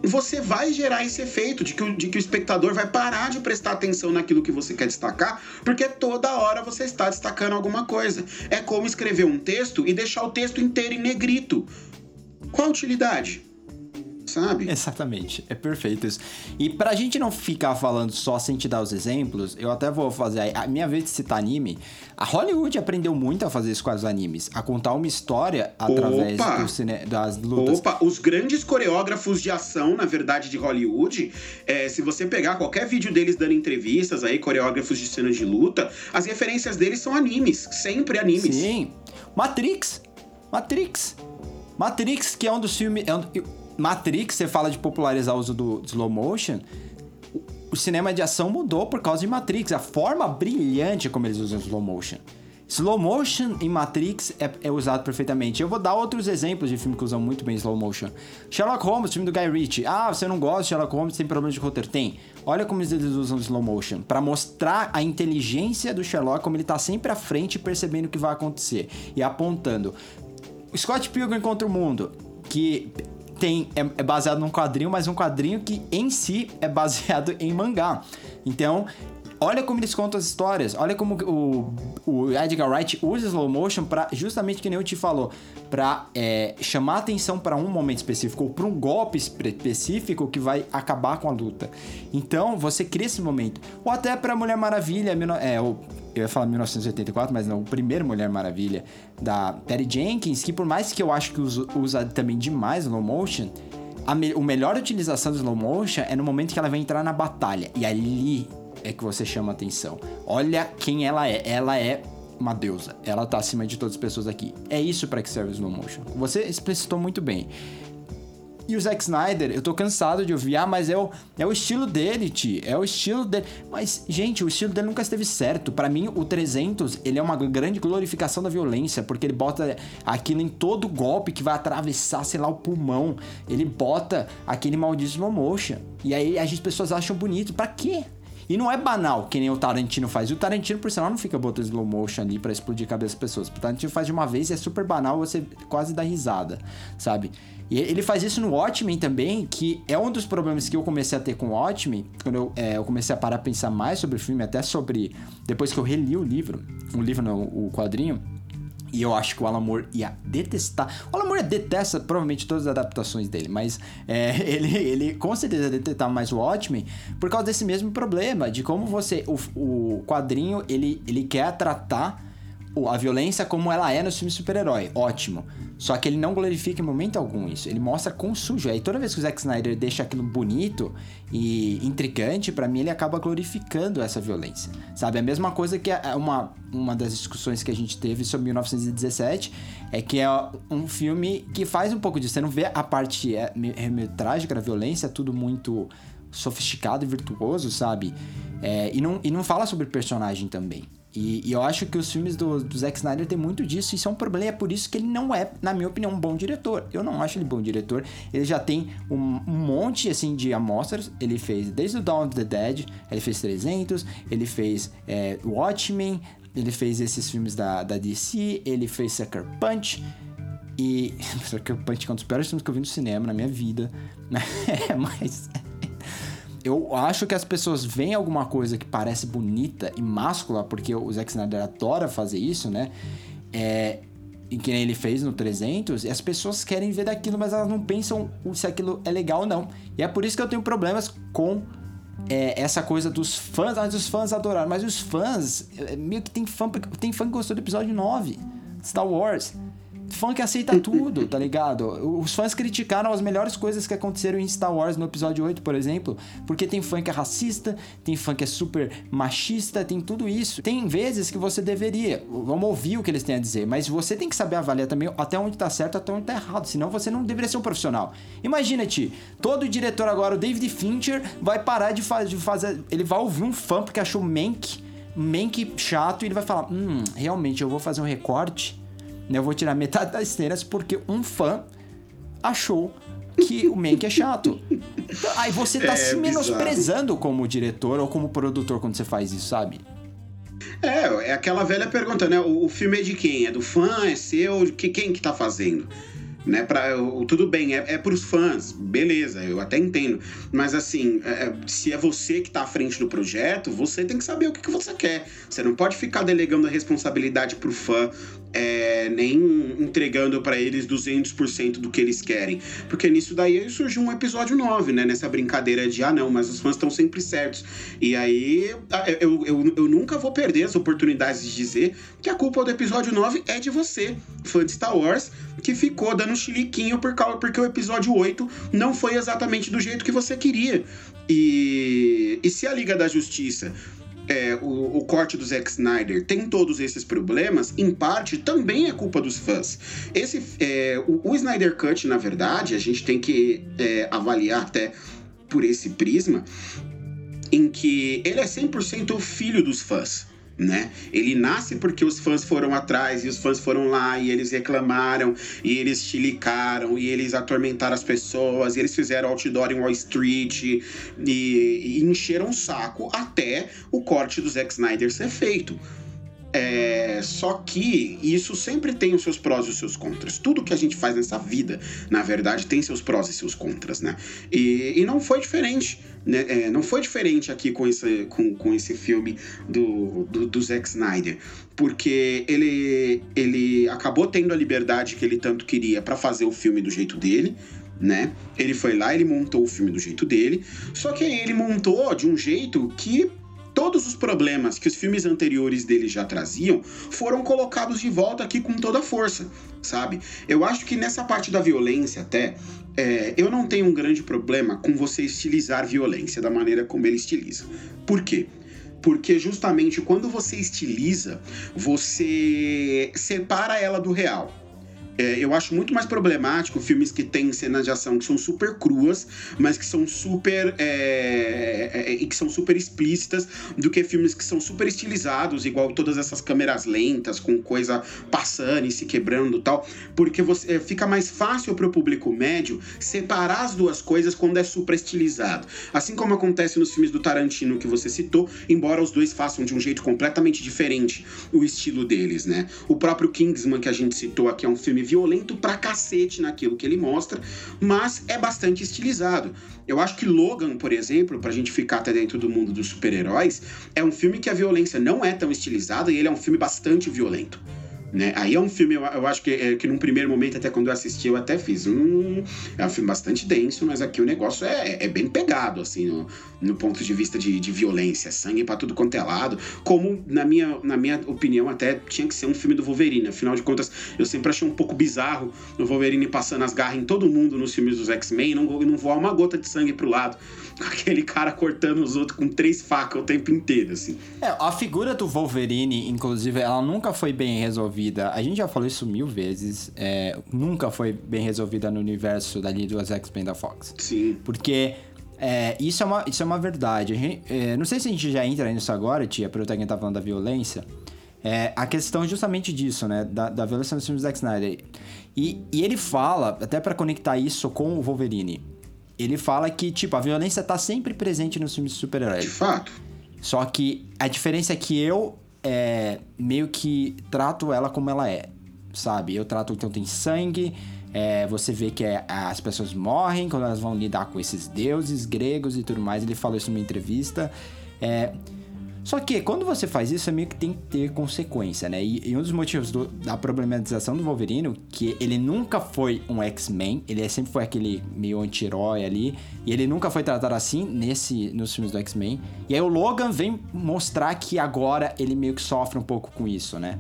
você vai gerar esse efeito de que, o, de que o espectador vai parar de prestar atenção naquilo que você quer destacar, porque toda hora você está destacando alguma coisa. É como escrever um texto e deixar o texto inteiro em negrito. Qual a utilidade? Sabe? Exatamente, é perfeito isso. E pra gente não ficar falando só sem te dar os exemplos, eu até vou fazer a minha vez de citar anime. A Hollywood aprendeu muito a fazer isso com os animes, a contar uma história através do cine, das lutas. Opa, os grandes coreógrafos de ação, na verdade, de Hollywood, é, se você pegar qualquer vídeo deles dando entrevistas aí, coreógrafos de cenas de luta, as referências deles são animes, sempre animes. Sim. Matrix. Matrix. Matrix, que é um dos filmes. É um, Matrix, você fala de popularizar o uso do slow motion. O cinema de ação mudou por causa de Matrix. A forma brilhante como eles usam slow motion. Slow motion em Matrix é, é, usado perfeitamente. Eu vou dar outros exemplos de filme que usam muito bem slow motion. Sherlock Holmes, filme do Guy Ritchie. Ah, você não gosta de Sherlock Holmes, tem problema de roteiro? Tem. Olha como eles usam slow motion para mostrar a inteligência do Sherlock, como ele tá sempre à frente percebendo o que vai acontecer e apontando. Scott Pilgrim contra o mundo, que tem é, é, baseado num quadrinho, mas um quadrinho que em si é baseado em mangá. Então, olha como eles contam as histórias. Olha como o, o Edgar Wright usa slow motion para justamente que nem eu te falou, para é, chamar atenção para um momento específico ou para um golpe específico que vai acabar com a luta. Então você cria esse momento. Ou até para Mulher Maravilha, é, eu ia falar 1984, mas não, o primeiro Mulher Maravilha da Patty Jenkins, que por mais que eu acho que usa, usa também demais slow motion, a me, a melhor utilização do slow motion é no momento que ela vai entrar na batalha. E ali é que você chama atenção. Olha quem ela é. Ela é uma deusa. Ela tá acima de todas as pessoas aqui. É isso para que serve o slow motion. Você explicitou muito bem. E o Zack Snyder, eu tô cansado de ouvir, ah, mas é o, é o estilo dele, Ti. É o estilo dele. Mas, gente, o estilo dele nunca esteve certo. Para mim, o 300, ele é uma grande glorificação da violência, porque ele bota aquilo em todo golpe que vai atravessar, sei lá, o pulmão. Ele bota aquele maldito slow motion. E aí as pessoas acham bonito. Para quê? E não é banal, que nem o Tarantino faz. E o Tarantino, por sinal, não fica botando slow motion ali pra explodir a cabeça das pessoas. O Tarantino faz de uma vez e é super banal, você quase dá risada, sabe? E ele faz isso no Watchmen também, que é um dos problemas que eu comecei a ter com o Watchmen, quando eu, é, eu comecei a parar a pensar mais sobre o filme, até sobre. Depois que eu reli o livro, o livro, não, o quadrinho. E eu acho que o Alan Moore ia detestar. O Alan Moore detesta provavelmente todas as adaptações dele, mas é, ele, ele com certeza detestava mais o Watchmen por causa desse mesmo problema, de como você. O, o quadrinho ele, ele quer tratar a violência como ela é no filme super-herói. Ótimo. Só que ele não glorifica em momento algum isso. Ele mostra quão sujo é. E toda vez que o Zack Snyder deixa aquilo bonito e intrigante, para mim ele acaba glorificando essa violência. Sabe? A mesma coisa que é uma, uma das discussões que a gente teve sobre 1917 é que é um filme que faz um pouco disso. Você não vê a parte é, meio trágica da violência, tudo muito sofisticado e virtuoso, sabe? É, e, não, e não fala sobre personagem também. E, e, eu acho que os filmes do, do Zack Snyder tem muito disso. Isso é um problema. É por isso que ele não é, na minha opinião, um bom diretor. Eu não acho ele bom diretor. Ele já tem um, um monte assim de amostras. Ele fez desde o Dawn of the Dead, ele fez 300, ele fez é, Watchmen, ele fez esses filmes da, da DC, ele fez Sucker Punch. E Sucker Punch é um dos piores filmes que eu vi no cinema na minha vida. É, mas eu acho que as pessoas veem alguma coisa que parece bonita e máscula, porque o Zack Snyder adora fazer isso, né? É, e que ele fez no 300, e as pessoas querem ver daquilo, mas elas não pensam se aquilo é legal ou não. E é por isso que eu tenho problemas com é, essa coisa dos fãs. Ah, os fãs adoraram, mas os fãs, é, meio que tem fã, tem fã que gostou do episódio 9, Star Wars que aceita tudo, tá ligado? Os fãs criticaram as melhores coisas que aconteceram em Star Wars no episódio 8, por exemplo, porque tem fã que é racista, tem fã que é super machista, tem tudo isso. Tem vezes que você deveria, vamos ouvir o que eles têm a dizer, mas você tem que saber avaliar também até onde tá certo, até onde tá errado, senão você não deveria ser um profissional. Imagina-te, todo diretor agora, o David Fincher, vai parar de, faz, de fazer, ele vai ouvir um fã porque achou Mank, Mank chato, e ele vai falar, hum, realmente eu vou fazer um recorte eu vou tirar metade das cenas porque um fã achou que o Mank é chato. Aí você tá é, se menosprezando bizarro. como diretor ou como produtor quando você faz isso, sabe? É, é aquela velha pergunta, né? O, o filme é de quem? É do fã? É seu? Que, quem que tá fazendo? né? Pra, tudo bem, é, é para os fãs, beleza, eu até entendo. Mas assim, é, é, se é você que está à frente do projeto, você tem que saber o que, que você quer. Você não pode ficar delegando a responsabilidade pro fã, é, nem entregando para eles 200% do que eles querem. Porque nisso daí surgiu um episódio 9, né? Nessa brincadeira de, ah, não, mas os fãs estão sempre certos. E aí eu, eu, eu nunca vou perder as oportunidades de dizer que a culpa do episódio 9 é de você, fã de Star Wars, que ficou dando chiliquinho por causa, porque o episódio 8 não foi exatamente do jeito que você queria. E, e se a Liga da Justiça é, o, o, corte do Zack Snyder tem todos esses problemas, em parte também é culpa dos fãs. Esse, é, o, o, Snyder Cut, na verdade, a gente tem que é, avaliar até por esse prisma, em que ele é 100% filho dos fãs né? Ele nasce porque os fãs foram atrás e os fãs foram lá e eles reclamaram e eles chilicaram e eles atormentaram as pessoas e eles fizeram outdoor em Wall Street e, e encheram o saco até o corte do Zack Snyder ser feito. É, só que isso sempre tem os seus prós e os seus contras. Tudo que a gente faz nessa vida, na verdade, tem seus prós e seus contras, né? E, e não foi diferente. Né? É, não foi diferente aqui com esse, com, com esse filme do, do, do Zack Snyder. Porque ele, ele acabou tendo a liberdade que ele tanto queria para fazer o filme do jeito dele né? Ele foi lá, ele montou o filme do jeito dele, só que ele montou de um jeito que todos os problemas que os filmes anteriores dele já traziam foram colocados de volta aqui com toda a força, sabe? Eu acho que nessa parte da violência até é, eu não tenho um grande problema com você estilizar violência da maneira como ele estiliza. Por quê? Porque justamente quando você estiliza, você separa ela do real. É, eu acho muito mais problemático filmes que têm cenas de ação que são super cruas, mas que são super. É, é, e que são super explícitas, do que filmes que são super estilizados, igual todas essas câmeras lentas, com coisa passando e se quebrando tal. Porque você, é, fica mais fácil para o público médio separar as duas coisas quando é super estilizado. Assim como acontece nos filmes do Tarantino que você citou, embora os dois façam de um jeito completamente diferente o estilo deles, né? O próprio Kingsman que a gente citou aqui é um filme violento pra cacete naquilo que ele mostra, mas é bastante estilizado. Eu acho que Logan, por exemplo, pra gente ficar até dentro do mundo dos super-heróis, é um filme que a violência não é tão estilizada e ele é um filme bastante violento. Né? Aí é um filme, eu, eu acho que, é, que num primeiro momento, até quando eu assisti, eu até fiz. Hum, é um filme bastante denso, mas aqui o negócio é, é bem pegado, assim, no, no ponto de vista de, de violência, sangue para tudo quanto é lado. Como, na minha, na minha opinião, até tinha que ser um filme do Wolverine. Afinal de contas, eu sempre achei um pouco bizarro o Wolverine passando as garras em todo mundo nos filmes dos X-Men não, não voar uma gota de sangue pro lado. Aquele cara cortando os outros com três facas o tempo inteiro, assim. É, a figura do Wolverine, inclusive, ela nunca foi bem resolvida. A gente já falou isso mil vezes. É, nunca foi bem resolvida no universo dali dos X-Men da Fox. Sim. Porque é, isso, é uma, isso é uma verdade. Gente, é, não sei se a gente já entra nisso agora, tia, para o quem tá falando da violência. É, a questão é justamente disso, né? Da, da violência nos filmes do Zack Snyder. E, e ele fala, até para conectar isso com o Wolverine, ele fala que, tipo, a violência tá sempre presente nos filmes de super-heróis. De fato. Só que a diferença é que eu é, meio que trato ela como ela é, sabe? Eu trato então tem sangue, é, você vê que é, as pessoas morrem quando elas vão lidar com esses deuses gregos e tudo mais. Ele falou isso numa entrevista. É, só que quando você faz isso, é meio que tem que ter consequência, né? E, e um dos motivos do, da problematização do Wolverine, que ele nunca foi um X-Men, ele sempre foi aquele meio anti-herói ali, e ele nunca foi tratado assim nesse nos filmes do X-Men. E aí o Logan vem mostrar que agora ele meio que sofre um pouco com isso, né?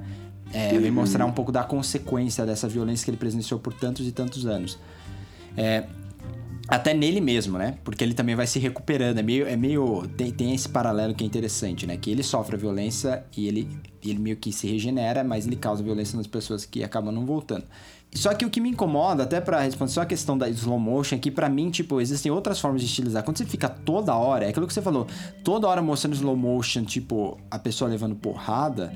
É, vem mostrar um pouco da consequência dessa violência que ele presenciou por tantos e tantos anos. É, até nele mesmo, né? Porque ele também vai se recuperando. É meio. É meio tem, tem esse paralelo que é interessante, né? Que ele sofre a violência e ele, ele meio que se regenera, mas ele causa violência nas pessoas que acabam não voltando. Só que o que me incomoda, até para responder só a questão da slow motion, é que pra mim, tipo, existem outras formas de estilizar. Quando você fica toda hora, é aquilo que você falou, toda hora mostrando slow motion, tipo, a pessoa levando porrada,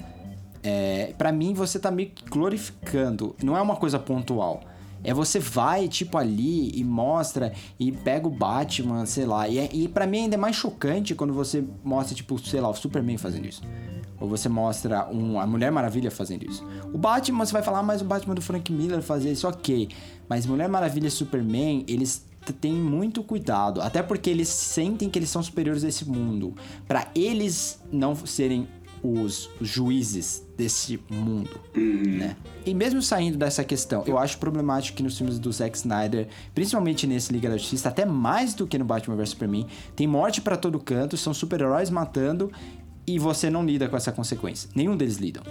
é, para mim você tá meio que glorificando. Não é uma coisa pontual. É você vai, tipo, ali e mostra e pega o Batman, sei lá. E, é, e para mim ainda é mais chocante quando você mostra, tipo, sei lá, o Superman fazendo isso. Ou você mostra um, a Mulher Maravilha fazendo isso. O Batman, você vai falar, ah, mas o Batman do Frank Miller fazia isso, ok. Mas Mulher Maravilha e Superman, eles têm muito cuidado. Até porque eles sentem que eles são superiores a esse mundo. para eles não serem os juízes desse mundo, uhum. né? E mesmo saindo dessa questão, eu acho problemático que nos filmes do Zack Snyder, principalmente nesse Liga da Justiça, até mais do que no Batman vs Superman, tem morte para todo canto, são super-heróis matando e você não lida com essa consequência. Nenhum deles lidam.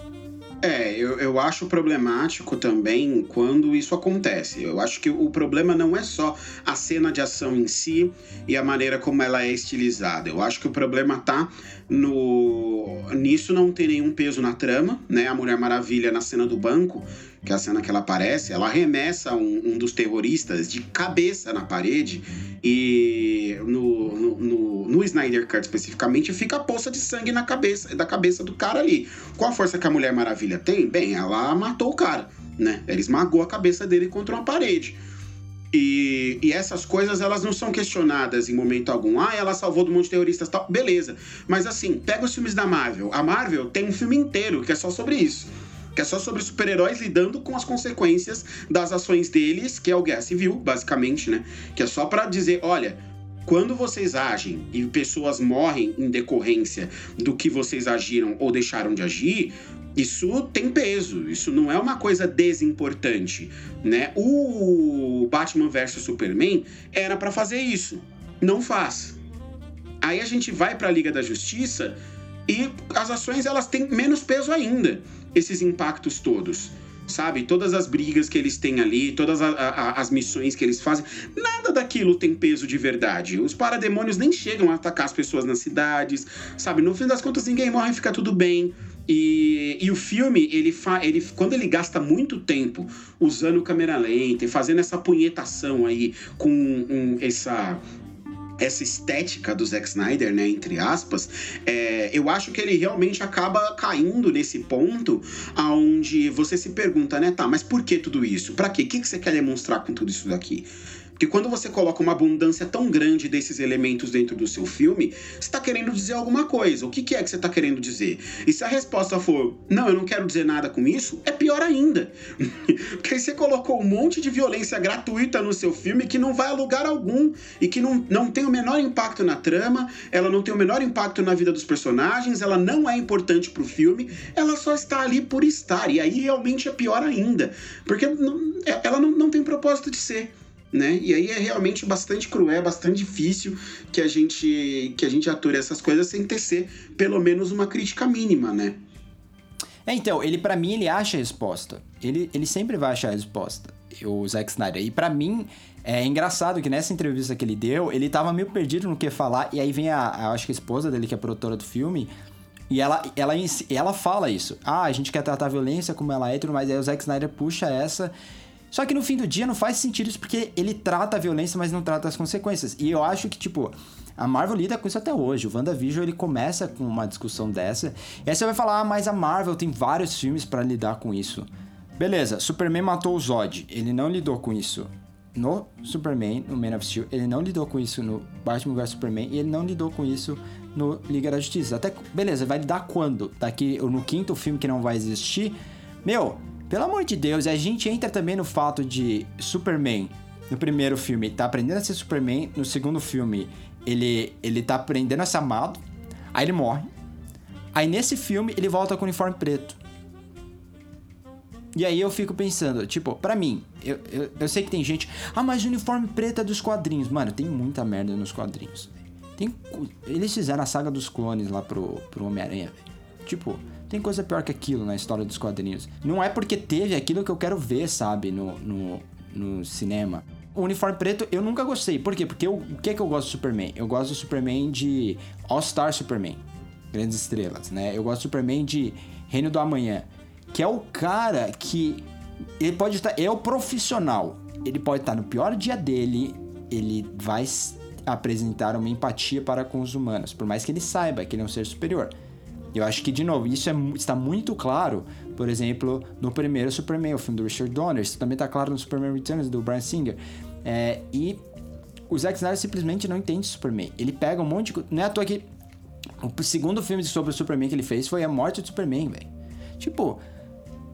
É, eu, eu acho problemático também quando isso acontece. Eu acho que o problema não é só a cena de ação em si e a maneira como ela é estilizada. Eu acho que o problema tá no nisso não tem nenhum peso na trama, né? A Mulher Maravilha na cena do banco, que é a cena que ela aparece, ela arremessa um, um dos terroristas de cabeça na parede e no, no, no, no, Snyder Cut especificamente fica a poça de sangue na cabeça da cabeça do cara ali. Qual a força que a Mulher Maravilha tem? Bem, ela matou o cara, né? Ela esmagou a cabeça dele contra uma parede. E, e, essas coisas elas não são questionadas em momento algum. Ah, ela salvou do monte de terroristas tal. Beleza. Mas assim, pega os filmes da Marvel. A Marvel tem um filme inteiro que é só sobre isso. Que é só sobre super-heróis lidando com as consequências das ações deles, que é o Guerra Civil, basicamente, né? Que é só para dizer, olha, quando vocês agem e pessoas morrem em decorrência do que vocês agiram ou deixaram de agir, isso tem peso, isso não é uma coisa desimportante, né? O Batman vs Superman era para fazer isso, não faz. Aí a gente vai para a Liga da Justiça e as ações elas têm menos peso ainda, esses impactos todos sabe? Todas as brigas que eles têm ali, todas a, a, as missões que eles fazem, nada daquilo tem peso de verdade. Os parademônios nem chegam a atacar as pessoas nas cidades, sabe? No fim das contas, ninguém morre e fica tudo bem. E, e o filme, ele, fa, ele quando ele gasta muito tempo usando câmera lenta e fazendo essa punhetação aí com um, essa essa estética do Zack Snyder, né, entre aspas, é, eu acho que ele realmente acaba caindo nesse ponto aonde você se pergunta, né, tá, mas por que tudo isso? Para quê? O que você quer demonstrar com tudo isso daqui? Porque quando você coloca uma abundância tão grande desses elementos dentro do seu filme, você está querendo dizer alguma coisa. O que, que é que você está querendo dizer? E se a resposta for, não, eu não quero dizer nada com isso, é pior ainda. Porque aí você colocou um monte de violência gratuita no seu filme que não vai a lugar algum e que não, não tem o menor impacto na trama, ela não tem o menor impacto na vida dos personagens, ela não é importante pro filme, ela só está ali por estar. E aí realmente é pior ainda. Porque não, ela não, não tem propósito de ser né? E aí é realmente bastante cruel, bastante difícil que a gente que a gente ature essas coisas sem tecer pelo menos uma crítica mínima, né? É, então, ele para mim ele acha a resposta. Ele, ele sempre vai achar a resposta. O Zack Snyder. E para mim é engraçado que nessa entrevista que ele deu, ele tava meio perdido no que falar e aí vem a, a acho que a esposa dele que é produtora do filme, e ela, ela, ela fala isso. Ah, a gente quer tratar a violência como ela é, mas aí o Zack Snyder puxa essa só que no fim do dia não faz sentido isso porque ele trata a violência, mas não trata as consequências. E eu acho que, tipo, a Marvel lida com isso até hoje. O WandaVision ele começa com uma discussão dessa. E aí você vai falar, ah, mas a Marvel tem vários filmes para lidar com isso. Beleza, Superman matou o Zod. Ele não lidou com isso no Superman, no Man of Steel. Ele não lidou com isso no Batman vs Superman. E ele não lidou com isso no Liga da Justiça. Até, beleza, vai lidar quando? Daqui, no quinto filme que não vai existir? Meu, pelo amor de Deus, a gente entra também no fato de Superman, no primeiro filme, tá aprendendo a ser Superman, no segundo filme, ele, ele tá aprendendo a ser amado, aí ele morre. Aí nesse filme, ele volta com o uniforme preto. E aí eu fico pensando, tipo, pra mim, eu, eu, eu, sei que tem gente. Ah, mas o uniforme preto é dos quadrinhos. Mano, tem muita merda nos quadrinhos. Tem, eles fizeram a saga dos clones lá pro, pro Homem-Aranha. Tipo, tem coisa pior que aquilo na história dos quadrinhos. Não é porque teve aquilo que eu quero ver, sabe, no, no, no cinema. O uniforme preto eu nunca gostei. Por quê? Porque eu, o que é que eu gosto do Superman? Eu gosto do Superman de All-Star Superman. Grandes estrelas, né? Eu gosto do Superman de Reino do Amanhã. Que é o cara que. Ele pode estar. É o profissional. Ele pode estar no pior dia dele. Ele vai apresentar uma empatia para com os humanos. Por mais que ele saiba que ele é um ser superior. Eu acho que, de novo, isso é, está muito claro, por exemplo, no primeiro Superman, o filme do Richard Donner, isso também está claro no Superman Returns, do Brian Singer. É, e o Zack Snyder simplesmente não entende Superman. Ele pega um monte de... Não é à toa que o segundo filme sobre o Superman que ele fez foi A Morte do Superman, velho. Tipo,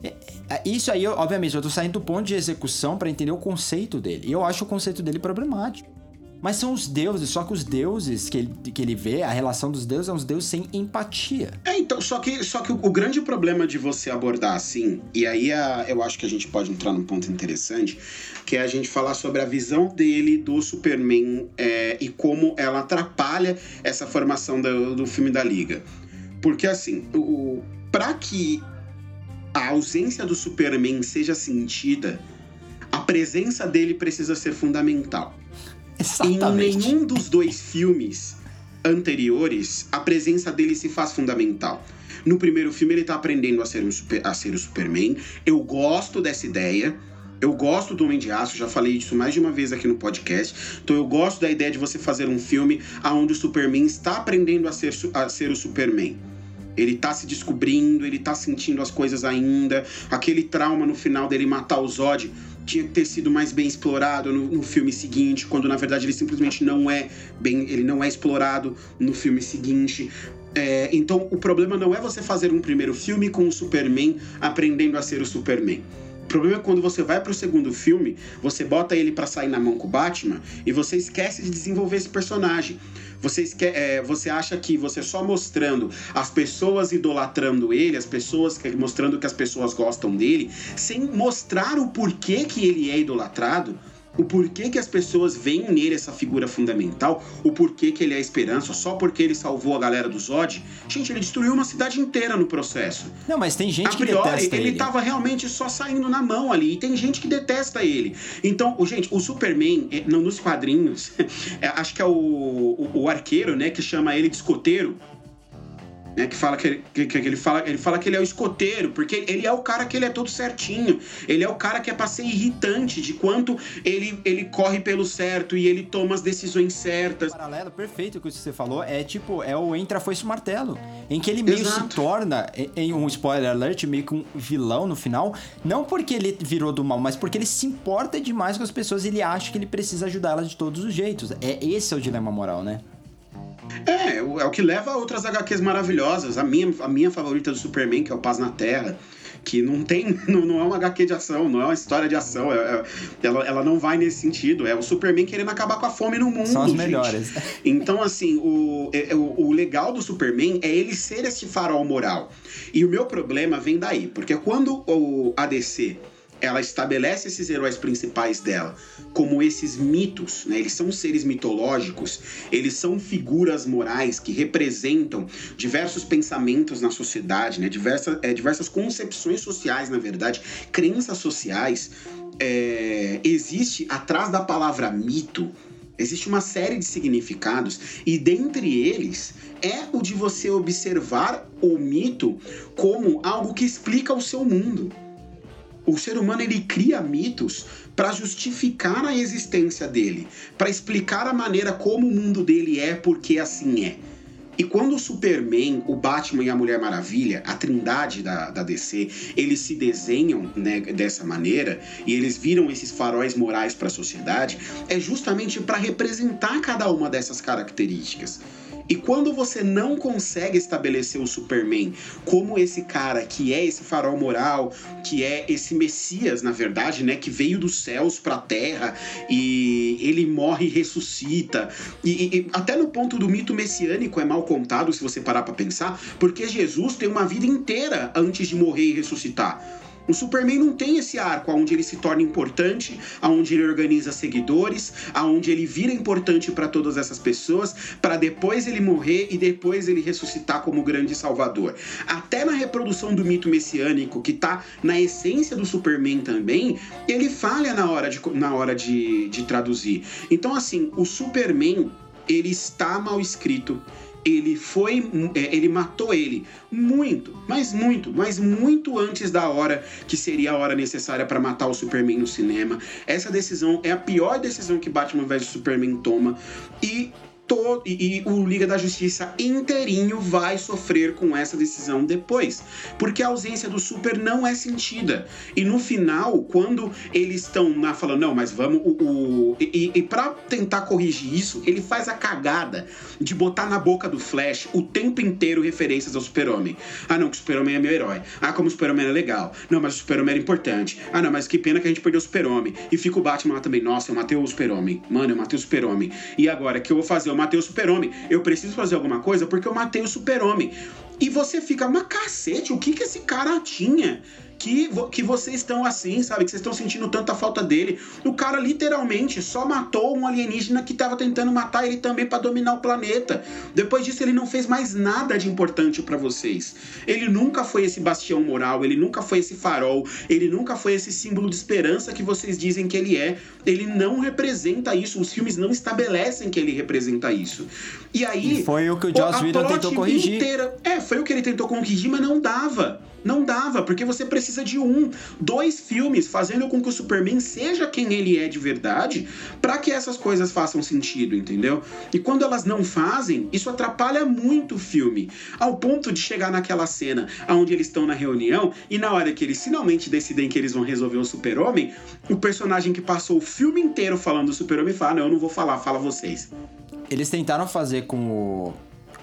é, é, isso aí, obviamente, eu tô saindo do ponto de execução para entender o conceito dele. E eu acho o conceito dele problemático. Mas são os deuses, só que os deuses que ele, que ele vê, a relação dos deuses é uns deuses sem empatia. É, então, só que, só que o, o grande problema de você abordar assim, e aí a, eu acho que a gente pode entrar num ponto interessante, que é a gente falar sobre a visão dele do Superman é, e como ela atrapalha essa formação do, do filme da Liga. Porque assim, o, pra que a ausência do Superman seja sentida, a presença dele precisa ser fundamental. Exatamente. Em nenhum dos dois filmes anteriores, a presença dele se faz fundamental. No primeiro filme, ele tá aprendendo a ser, um super, a ser o Superman. Eu gosto dessa ideia. Eu gosto do Homem de Aço, já falei isso mais de uma vez aqui no podcast. Então eu gosto da ideia de você fazer um filme onde o Superman está aprendendo a ser, a ser o Superman. Ele tá se descobrindo, ele tá sentindo as coisas ainda. Aquele trauma no final dele matar o Zod tinha que ter sido mais bem explorado no, no, filme seguinte, quando na verdade ele simplesmente não é bem, ele não é explorado no filme seguinte. É, então o problema não é você fazer um primeiro filme com o Superman aprendendo a ser o Superman. O problema é quando você vai pro segundo filme, você bota ele para sair na mão com o Batman e você esquece de desenvolver esse personagem. Você, esque é, você acha que você só mostrando as pessoas idolatrando ele, as pessoas mostrando que as pessoas gostam dele, sem mostrar o porquê que ele é idolatrado, o porquê que as pessoas veem nele essa figura fundamental, o porquê que ele é a esperança, só porque ele salvou a galera do Zod. Gente, ele destruiu uma cidade inteira no processo. Não, mas tem gente a priori, que detesta ele. Ele tava realmente só saindo na mão ali, e tem gente que detesta ele. Então, gente, o Superman, é, nos quadrinhos, é, acho que é o, o, o arqueiro, né, que chama ele de escoteiro, né, que fala que, que, que, ele fala ele fala que ele é o escoteiro, porque ele é o cara que ele é todo certinho. Ele é o cara que é pra ser irritante de quanto ele, ele corre pelo certo e ele toma as decisões certas. O paralelo perfeito que você falou é tipo, é o Entra Foi Martelo, em que ele meio Exato. se torna, em um spoiler alert, meio que um vilão no final, não porque ele virou do mal, mas porque ele se importa demais com as pessoas e ele acha que ele precisa ajudá-las de todos os jeitos. É esse é o dilema moral, né? É, é o que leva a outras HQs maravilhosas. A minha, a minha favorita do Superman, que é o Paz na Terra, que não tem. Não, não é uma HQ de ação, não é uma história de ação. É, é, ela, ela não vai nesse sentido. É o Superman querendo acabar com a fome no mundo. São as gente. melhores. Então, assim, o, é, o, o legal do Superman é ele ser esse farol moral. E o meu problema vem daí, porque quando o ADC ela estabelece esses heróis principais dela como esses mitos, né? Eles são seres mitológicos, eles são figuras morais que representam diversos pensamentos na sociedade, né? Diversas, é, diversas concepções sociais, na verdade, crenças sociais. É, existe atrás da palavra mito Existe uma série de significados e dentre eles é o de você observar o mito como algo que explica o seu mundo. O ser humano ele cria mitos para justificar a existência dele, para explicar a maneira como o mundo dele é, porque assim é. E quando o Superman, o Batman e a Mulher Maravilha, a trindade da, da DC, eles se desenham né, dessa maneira e eles viram esses faróis morais para a sociedade, é justamente para representar cada uma dessas características. E quando você não consegue estabelecer o Superman como esse cara que é esse farol moral, que é esse Messias, na verdade, né, que veio dos céus para a Terra e ele morre e ressuscita. E, e, até no ponto do mito messiânico é mal contado, se você parar para pensar, porque Jesus tem uma vida inteira antes de morrer e ressuscitar. O Superman não tem esse arco onde ele se torna importante, aonde ele organiza seguidores, aonde ele vira importante para todas essas pessoas, para depois ele morrer e depois ele ressuscitar como grande salvador. Até na reprodução do mito messiânico, que tá na essência do Superman também, ele falha na hora de, na hora de, de traduzir. Então, assim, o Superman, ele está mal escrito ele foi, é, ele matou ele muito, mas muito, mas muito antes da hora que seria a hora necessária para matar o Superman no cinema. Essa decisão é a pior decisão que Batman vs Superman toma e todo e, e, o Liga da Justiça inteirinho vai sofrer com essa decisão depois, porque a ausência do Super não é sentida. E no final, quando eles estão na falando, não, mas vamos o, o e, e para tentar corrigir isso, ele faz a cagada de botar na boca do Flash o tempo inteiro referências ao Super-Homem. Ah, não, que o Super-Homem é meu herói. Ah, como o Super-Homem é legal. Não, mas o Super-Homem era importante. Ah, não, mas que pena que a gente perdeu o Super-Homem. E fica o Batman lá também. Nossa, eu matei o Super-Homem. Mano, eu matei o Super-Homem. E agora, que eu vou fazer? Matei o super-homem. Eu preciso fazer alguma coisa porque eu matei o super-homem. E você fica, mas cacete, o que que esse cara tinha? Que, que vocês estão assim, sabe? Que vocês estão sentindo tanta falta dele. O cara literalmente só matou um alienígena que estava tentando matar ele também para dominar o planeta. Depois disso, ele não fez mais nada de importante para vocês. Ele nunca foi esse bastião moral, ele nunca foi esse farol, ele nunca foi esse símbolo de esperança que vocês dizem que ele é. Ele não representa isso, os filmes não estabelecem que ele representa isso. E aí. E foi o que o Joss Whedon tentou corrigir. Inteira, é, foi o que ele tentou corrigir, mas não dava. Não dava, porque você precisa de um, dois filmes fazendo com que o Superman seja quem ele é de verdade, para que essas coisas façam sentido, entendeu? E quando elas não fazem, isso atrapalha muito o filme, ao ponto de chegar naquela cena onde eles estão na reunião e na hora que eles finalmente decidem que eles vão resolver o Super-Homem, o personagem que passou o filme inteiro falando do Super-Homem fala: "Não, eu não vou falar, fala vocês". Eles tentaram fazer com o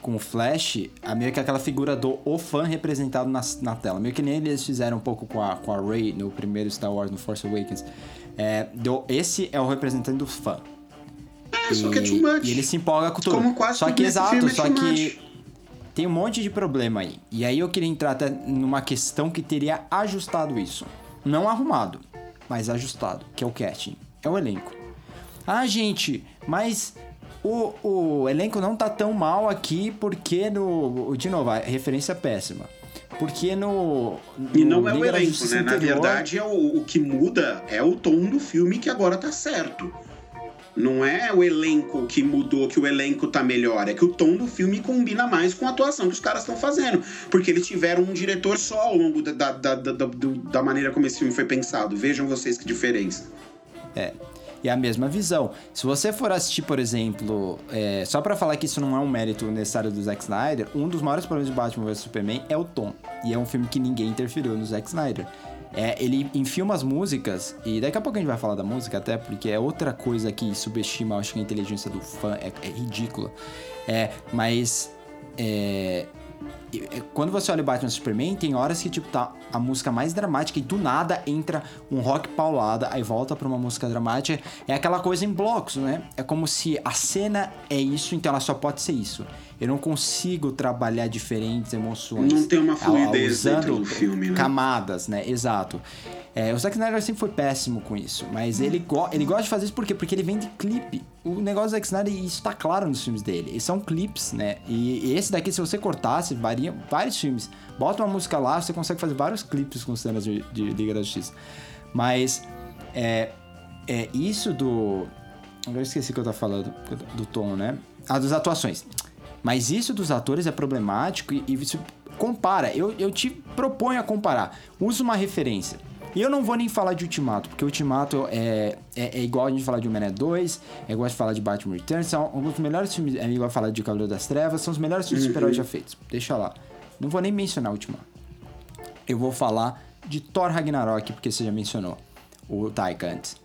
com o Flash, a meio que aquela figura do o fã representado na, na tela. Meio que nem eles fizeram um pouco com a, com a Rey no primeiro Star Wars, no Force Awakens. É, do, esse é o representante do fã. É, e, só que é too much. E ele se empolga com tudo. Como quase só que exato, é só que tem um monte de problema aí. E aí eu queria entrar até numa questão que teria ajustado isso. Não arrumado, mas ajustado, que é o casting. É o elenco. Ah, gente, mas o, o elenco não tá tão mal aqui porque no. De novo, a referência é péssima. Porque no. no e não é o elenco, né? Anterior, Na verdade, é o, o que muda é o tom do filme que agora tá certo. Não é o elenco que mudou, que o elenco tá melhor. É que o tom do filme combina mais com a atuação que os caras estão fazendo. Porque eles tiveram um diretor só ao longo da, da, da, da, da maneira como esse filme foi pensado. Vejam vocês que diferença. É e a mesma visão. Se você for assistir, por exemplo, é, só para falar que isso não é um mérito necessário do Zack Snyder, um dos maiores problemas de Batman vs Superman é o tom. E é um filme que ninguém interferiu no Zack Snyder. É, ele enfia umas músicas, e daqui a pouco a gente vai falar da música, até porque é outra coisa que subestima, acho que a inteligência do fã é, é ridícula. É, mas é, quando você olha o Batman Superman, tem horas que, tipo, tá a música mais dramática e do nada entra um rock paulada, aí volta pra uma música dramática. É aquela coisa em blocos, né? É como se a cena é isso, então ela só pode ser isso. Eu não consigo trabalhar diferentes emoções. Não tem uma fluidez usando dentro do filme, né? Camadas, né? Exato. É, o Zack Snyder sempre foi péssimo com isso, mas ele, go ele gosta de fazer isso por quê? Porque ele vem de clipe. O negócio do Zack Snyder, isso tá claro nos filmes dele. Eles são clipes, né? E, e esse daqui, se você cortasse, varia vários filmes. Bota uma música lá, você consegue fazer vários clipes com cenas de, de Liga da Justiça. Mas, é, é isso do... Agora esqueci o que eu tava falando, do tom, né? Ah, das atuações. Mas isso dos atores é problemático e, e compara. Eu, eu te proponho a comparar. Usa uma referência. E eu não vou nem falar de Ultimato, porque Ultimato é, é, é igual a gente falar de Homem-Aranha 2, é igual a gente falar de Batman Returns, são alguns dos melhores filmes, é igual a falar de Cavaleiro das Trevas, são os melhores filmes uhum. de super já feitos. Deixa lá. Não vou nem mencionar Ultimato. Eu vou falar de Thor Ragnarok, porque você já mencionou o Taika antes.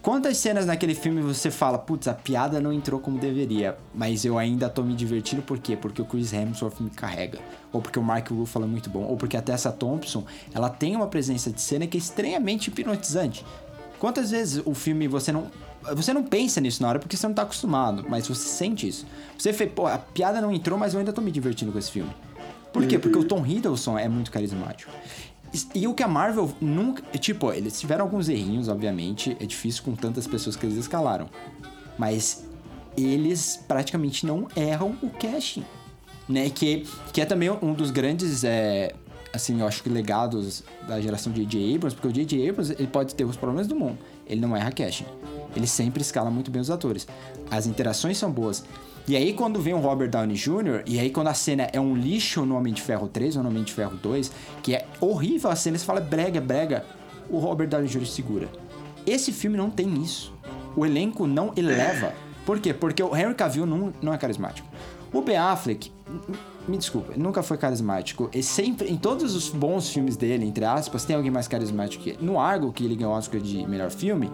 Quantas cenas naquele filme você fala, putz, a piada não entrou como deveria, mas eu ainda tô me divertindo, por quê? Porque o Chris Hemsworth me carrega, ou porque o Mark Ruffalo é muito bom, ou porque a Tessa Thompson, ela tem uma presença de cena que é estranhamente hipnotizante. Quantas vezes o filme você não você não pensa nisso na hora porque você não tá acostumado, mas você sente isso. Você fez, pô, a piada não entrou, mas eu ainda tô me divertindo com esse filme. Por quê? Porque o Tom Hiddleston é muito carismático. E o que a Marvel nunca. Tipo, eles tiveram alguns errinhos, obviamente. É difícil com tantas pessoas que eles escalaram. Mas eles praticamente não erram o casting. Né? Que, que é também um dos grandes. É, assim, eu acho que legados da geração de J.J. Abrams, porque o J.J. Abrams ele pode ter os problemas do mundo. Ele não erra casting. Ele sempre escala muito bem os atores. As interações são boas. E aí, quando vem o Robert Downey Jr., e aí quando a cena é um lixo no Homem de Ferro 3 ou no Homem de Ferro 2, que é horrível a cena, você fala brega, brega, o Robert Downey Jr. segura. Esse filme não tem isso. O elenco não eleva. Por quê? Porque o Henry Cavill não, não é carismático. O Ben Affleck, me desculpa, nunca foi carismático. E sempre, em todos os bons filmes dele, entre aspas, tem alguém mais carismático que ele. No Argo, que ele ganhou o Oscar de melhor filme,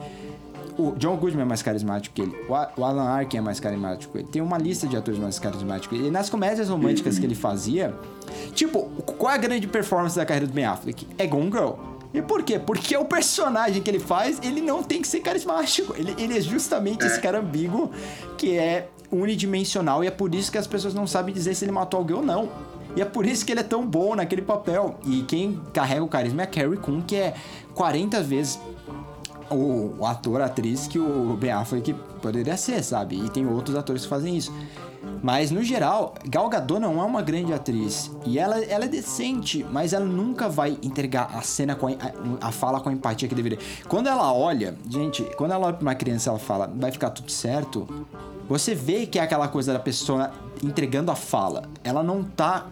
o John Goodman é mais carismático que ele. O Alan Arkin é mais carismático que ele. Tem uma lista de atores mais carismáticos. E nas comédias românticas que ele fazia, tipo, qual é a grande performance da carreira do Ben Affleck? É Gone Girl. E por quê? Porque o personagem que ele faz, ele não tem que ser carismático. Ele, ele é justamente esse cara ambíguo que é unidimensional e é por isso que as pessoas não sabem dizer se ele matou alguém ou não. E é por isso que ele é tão bom naquele papel. E quem carrega o carisma é a Carrie Coon, que é 40 vezes o, o ator, a atriz que o Ben Affleck poderia ser, sabe? E tem outros atores que fazem isso. Mas no geral, Gal Gadot não é uma grande atriz e ela, ela é decente, mas ela nunca vai entregar a cena com a, a, fala com a empatia que deveria. Quando ela olha, gente, quando ela olha pra uma criança, ela fala, vai ficar tudo certo. Você vê que é aquela coisa da pessoa entregando a fala. Ela não tá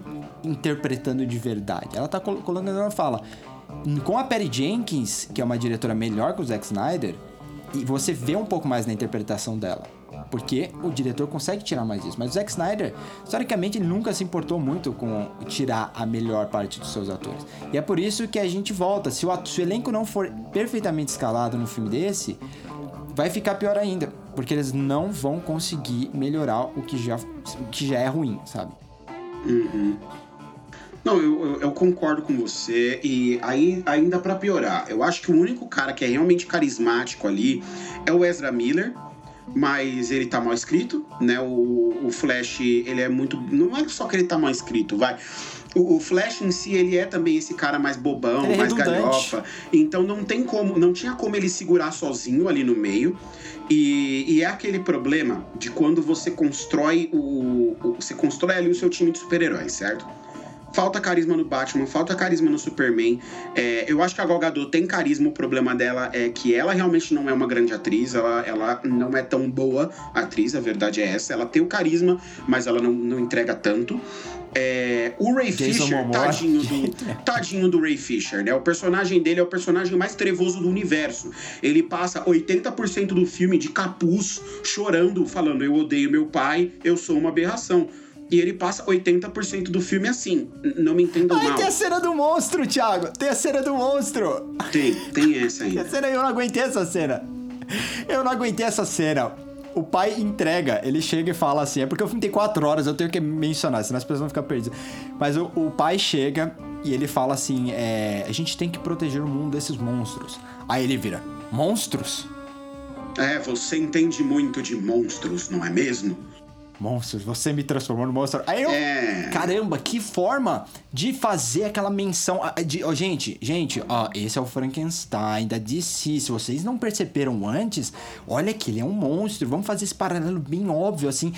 interpretando de verdade. Ela tá colocando, ela fala, com a Perry Jenkins, que é uma diretora melhor que o Zack Snyder, e você vê um pouco mais na interpretação dela. Porque o diretor consegue tirar mais isso. Mas o Zack Snyder, historicamente, ele nunca se importou muito com tirar a melhor parte dos seus atores. E é por isso que a gente volta. Se o, se o elenco não for perfeitamente escalado num filme desse, vai ficar pior ainda. Porque eles não vão conseguir melhorar o que já, o que já é ruim, sabe? Uhum. Não, eu, eu, eu, concordo com você. E aí, ainda para piorar, eu acho que o único cara que é realmente carismático ali é o Ezra Miller. Mas ele tá mal escrito, né? O, o Flash, ele é muito. Não é só que ele tá mal escrito, vai. O, o Flash em si, ele é também esse cara mais bobão, é mais galhofa. Então não tem como, não tinha como ele segurar sozinho ali no meio. E, e, é aquele problema de quando você constrói o, o, Você constrói ali o seu time de super-heróis, certo? Falta carisma no Batman, falta carisma no Superman. É, eu acho que a Gal Gadot tem carisma, o problema dela é que ela realmente não é uma grande atriz, ela, ela não é tão boa atriz, a verdade é essa. Ela tem o carisma, mas ela não, não entrega tanto. É, o Ray Jason Fisher, tadinho do, tadinho do Ray Fisher, né? O personagem dele é o personagem mais trevoso do universo. Ele passa 80% do filme de capuz, chorando, falando: Eu odeio meu pai, eu sou uma aberração. E ele passa 80% do filme assim. Não me entendo Ai, mal. tem a cena do monstro, Thiago. Tem a cena do monstro. Tem, tem essa ainda. Tem a cena, eu não aguentei essa cena. Eu não aguentei essa cena. O pai entrega, ele chega e fala assim: é porque o filme tem quatro horas, eu tenho que mencionar, senão as pessoas vão ficar perdidas. Mas o, o pai chega e ele fala assim: é, a gente tem que proteger o mundo desses monstros. Aí ele vira: monstros? É, você entende muito de monstros, não é mesmo? Monstros, você me transformou no monstro. Aí eu. É. Caramba, que forma de fazer aquela menção. De, oh, gente, gente, ó, esse é o Frankenstein da DC. Se vocês não perceberam antes, olha que ele é um monstro. Vamos fazer esse paralelo bem óbvio, assim.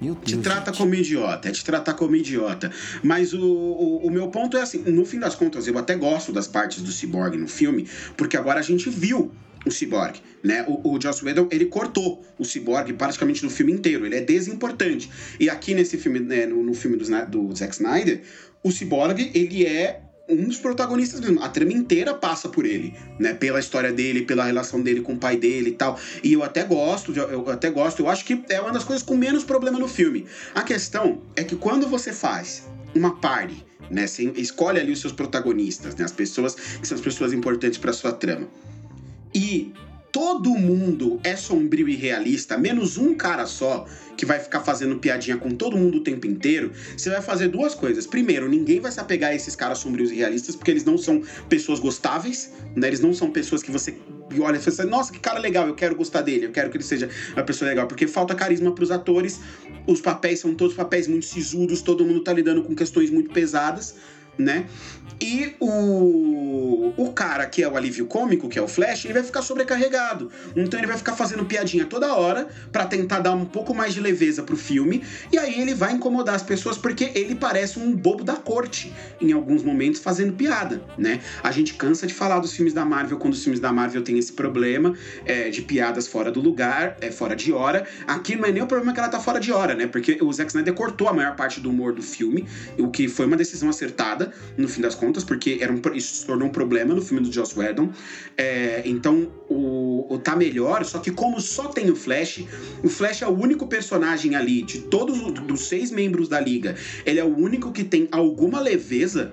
Meu Deus, te trata gente. como idiota, é te tratar como idiota. Mas o, o, o, meu ponto é assim: no fim das contas, eu até gosto das partes do Cyborg no filme, porque agora a gente viu o Cyborg, né? O, o Joss Whedon, ele cortou o Cyborg praticamente no filme inteiro, ele é desimportante. E aqui nesse filme, né, no, no filme do, do Zack Snyder, o Cyborg, ele é um dos protagonistas mesmo. A trama inteira passa por ele, né? Pela história dele, pela relação dele com o pai dele e tal. E eu até gosto, eu até gosto, eu acho que é uma das coisas com menos problema no filme. A questão é que quando você faz uma party, né? Você escolhe ali os seus protagonistas, né? As pessoas que são as pessoas importantes para sua trama e todo mundo é sombrio e realista, menos um cara só que vai ficar fazendo piadinha com todo mundo o tempo inteiro, você vai fazer duas coisas. Primeiro, ninguém vai se apegar a esses caras sombrios e realistas, porque eles não são pessoas gostáveis, né? Eles não são pessoas que você olha e fala assim, nossa, que cara legal, eu quero gostar dele, eu quero que ele seja uma pessoa legal, porque falta carisma para os atores, os papéis são todos papéis muito sisudos, todo mundo tá lidando com questões muito pesadas, né? E o, o cara que é o alívio cômico, que é o Flash, ele vai ficar sobrecarregado. Então ele vai ficar fazendo piadinha toda hora para tentar dar um pouco mais de leveza pro filme. E aí ele vai incomodar as pessoas porque ele parece um bobo da corte em alguns momentos fazendo piada, né? A gente cansa de falar dos filmes da Marvel quando os filmes da Marvel têm esse problema é, de piadas fora do lugar, é fora de hora. Aqui não é nem o problema que ela tá fora de hora, né? Porque o Zack Snyder cortou a maior parte do humor do filme, o que foi uma decisão acertada no fim das contas, porque era um, isso se tornou um problema no filme do Joss Whedon. É, então, o, o tá melhor, só que como só tem o Flash, o Flash é o único personagem ali, de todos os seis membros da liga, ele é o único que tem alguma leveza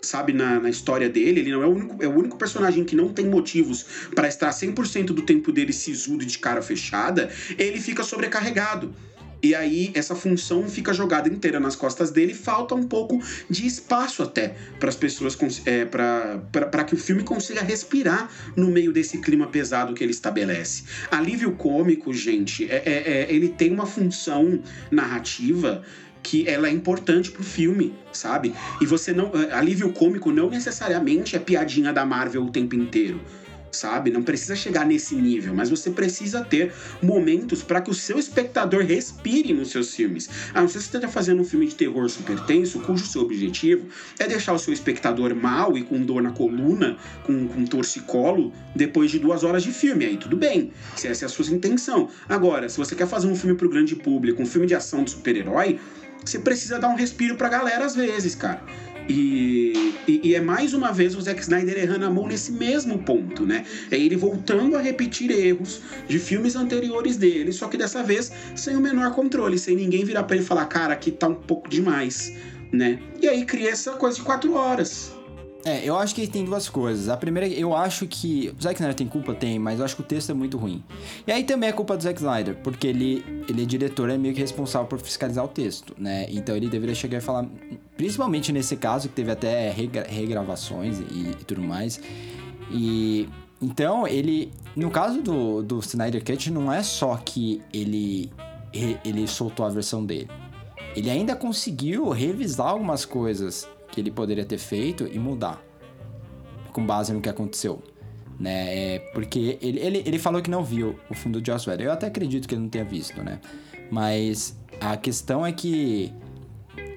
sabe, na, na, história dele. Ele não é o único, é o único personagem que não tem motivos para estar 100% do tempo dele sisudo e de cara fechada. Ele fica sobrecarregado. E aí essa função fica jogada inteira nas costas dele, falta um pouco de espaço até para as pessoas é, para que o filme consiga respirar no meio desse clima pesado que ele estabelece. Alívio cômico, gente, é, é, é ele tem uma função narrativa que ela é importante pro filme, sabe? E você não. É, alívio cômico não necessariamente é piadinha da Marvel o tempo inteiro sabe? Não precisa chegar nesse nível, mas você precisa ter momentos para que o seu espectador respire nos seus filmes. A não ser se você esteja fazendo um filme de terror super tenso, cujo seu objetivo é deixar o seu espectador mal e com dor na coluna, com, com torcicolo, depois de duas horas de filme. Aí tudo bem, se essa é a sua intenção. Agora, se você quer fazer um filme para o grande público, um filme de ação de super-herói, você precisa dar um respiro pra galera às vezes, cara. E, e, e, é mais uma vez o Zack Snyder errando a mão nesse mesmo ponto, né? É ele voltando a repetir erros de filmes anteriores dele, só que dessa vez sem o menor controle, sem ninguém virar para ele e falar, cara, aqui tá um pouco demais, né? E aí cria essa coisa de quatro horas. É, eu acho que tem duas coisas. A primeira, eu acho que. O Zack Snyder tem culpa? Tem, mas eu acho que o texto é muito ruim. E aí também é culpa do Zack Snyder, porque ele, ele é diretor, é meio que responsável por fiscalizar o texto, né? Então ele deveria chegar e falar. Principalmente nesse caso, que teve até regra, regravações e, e tudo mais. E. Então, ele. No caso do, do Snyder Cut, não é só que ele, ele soltou a versão dele. Ele ainda conseguiu revisar algumas coisas que ele poderia ter feito e mudar com base no que aconteceu. Né? É porque ele, ele, ele falou que não viu o filme do Joss Whedon. Eu até acredito que ele não tenha visto, né? Mas a questão é que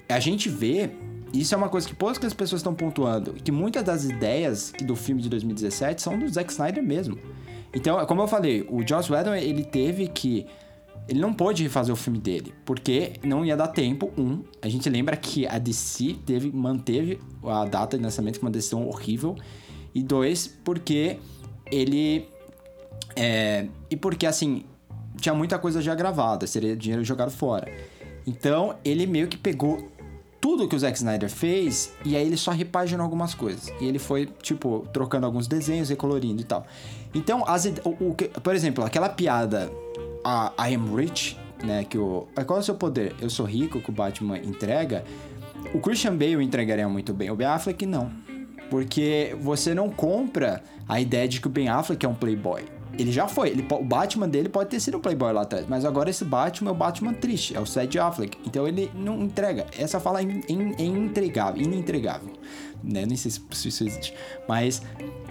a gente vê, isso é uma coisa que poucas pessoas estão pontuando, que muitas das ideias do filme de 2017 são do Zack Snyder mesmo. Então, como eu falei, o Joss Whedon, ele teve que ele não pôde refazer o filme dele, porque não ia dar tempo. Um, a gente lembra que a DC teve, manteve a data de lançamento com uma decisão horrível. E dois, porque ele. É, e porque, assim, tinha muita coisa já gravada, seria dinheiro jogado fora. Então, ele meio que pegou tudo que o Zack Snyder fez e aí ele só repaginou algumas coisas. E ele foi, tipo, trocando alguns desenhos, recolorindo e tal. Então, as, o, o, por exemplo, aquela piada a I am rich, né? Que o. Qual é o seu poder? Eu sou rico, que o Batman entrega. O Christian Bale entregaria muito bem. O Ben Affleck não. Porque você não compra a ideia de que o Ben Affleck é um playboy. Ele já foi. Ele, o Batman dele pode ter sido um playboy lá atrás. Mas agora esse Batman é o Batman triste. É o Seth Affleck. Então ele não entrega. Essa fala é, in, é inentregável. Inentregável. Né? Nem sei se isso existe. Mas...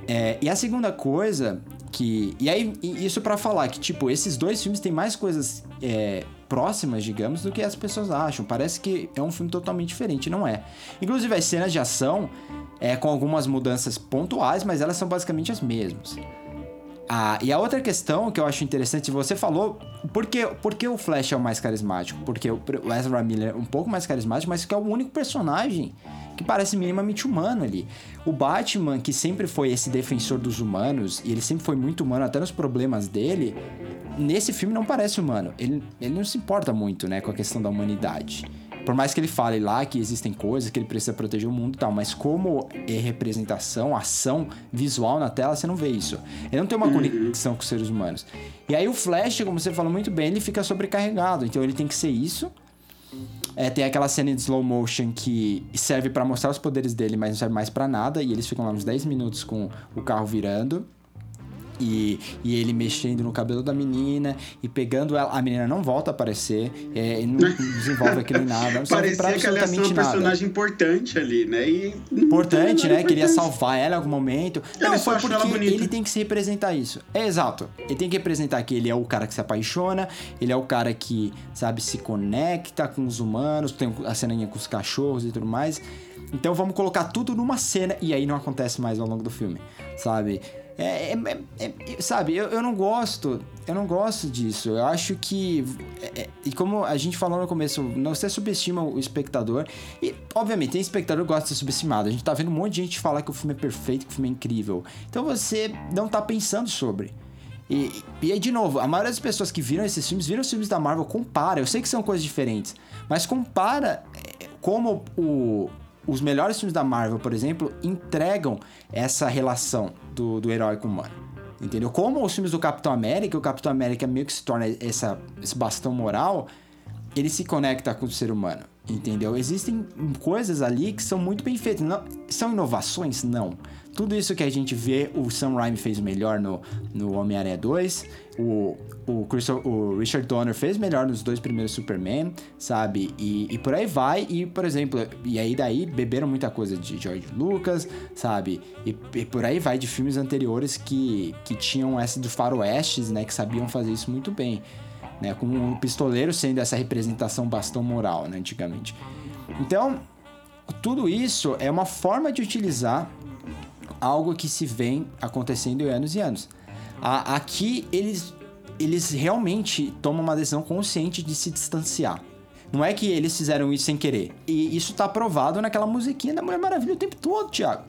É, e a segunda coisa que. E aí, isso para falar que, tipo, esses dois filmes têm mais coisas é, próximas, digamos, do que as pessoas acham. Parece que é um filme totalmente diferente, não é. Inclusive, as cenas de ação, é, com algumas mudanças pontuais, mas elas são basicamente as mesmas. Ah, e a outra questão que eu acho interessante, você falou, por que, por que o Flash é o mais carismático? Porque o Ezra Miller é um pouco mais carismático, mas que é o único personagem que parece minimamente humano ali. O Batman, que sempre foi esse defensor dos humanos, e ele sempre foi muito humano, até nos problemas dele, nesse filme não parece humano. Ele, ele não se importa muito, né, com a questão da humanidade. Por mais que ele fale lá que existem coisas que ele precisa proteger o mundo e tal, mas como é representação, ação visual na tela, você não vê isso. Ele não tem uma uhum. conexão com os seres humanos. E aí o Flash, como você falou muito bem, ele fica sobrecarregado. Então ele tem que ser isso é, tem aquela cena de slow motion que serve para mostrar os poderes dele, mas não serve mais para nada. E eles ficam lá uns 10 minutos com o carro virando. E, e ele mexendo no cabelo da menina e pegando ela. A menina não volta a aparecer, é, não desenvolve aquilo em nada. Não Parecia que ela ia ser um personagem importante ali, né? E importante, né? Queria salvar ela em algum momento. Não, foi porque ele tem que se representar isso. É exato. Ele tem que representar que ele é o cara que se apaixona, ele é o cara que, sabe, se conecta com os humanos, tem a ceninha com os cachorros e tudo mais. Então vamos colocar tudo numa cena e aí não acontece mais ao longo do filme, sabe? É, é, é, é, sabe, eu, eu não gosto, eu não gosto disso. Eu acho que, é, é, e como a gente falou no começo, não você subestima o espectador. E, obviamente, tem espectador que gosta de ser subestimado. A gente tá vendo um monte de gente falar que o filme é perfeito, que o filme é incrível. Então você não tá pensando sobre. E, e aí, de novo, a maioria das pessoas que viram esses filmes, viram os filmes da Marvel, compara. Eu sei que são coisas diferentes, mas compara como o, os melhores filmes da Marvel, por exemplo, entregam essa relação do, do herói com o humano. Entendeu? Como os filmes do Capitão América, o Capitão América meio que se torna essa, esse bastão moral, ele se conecta com o ser humano. Entendeu? Existem coisas ali que são muito bem feitas. Não, são inovações? Não. Tudo isso que a gente vê, o Sam Raimi fez melhor no, no Homem-Aranha 2, o, o, o Richard Donner fez melhor nos dois primeiros Superman, sabe? E, e por aí vai, e por exemplo, e aí daí beberam muita coisa de George Lucas, sabe? E, e por aí vai de filmes anteriores que, que tinham essa do faroestes, né? Que sabiam fazer isso muito bem, né? Com o pistoleiro sendo essa representação bastão moral, né? Antigamente. Então, tudo isso é uma forma de utilizar algo que se vem acontecendo anos e anos. aqui eles, eles realmente tomam uma decisão consciente de se distanciar. Não é que eles fizeram isso sem querer. E isso tá provado naquela musiquinha da Mulher Maravilha o tempo todo, Thiago.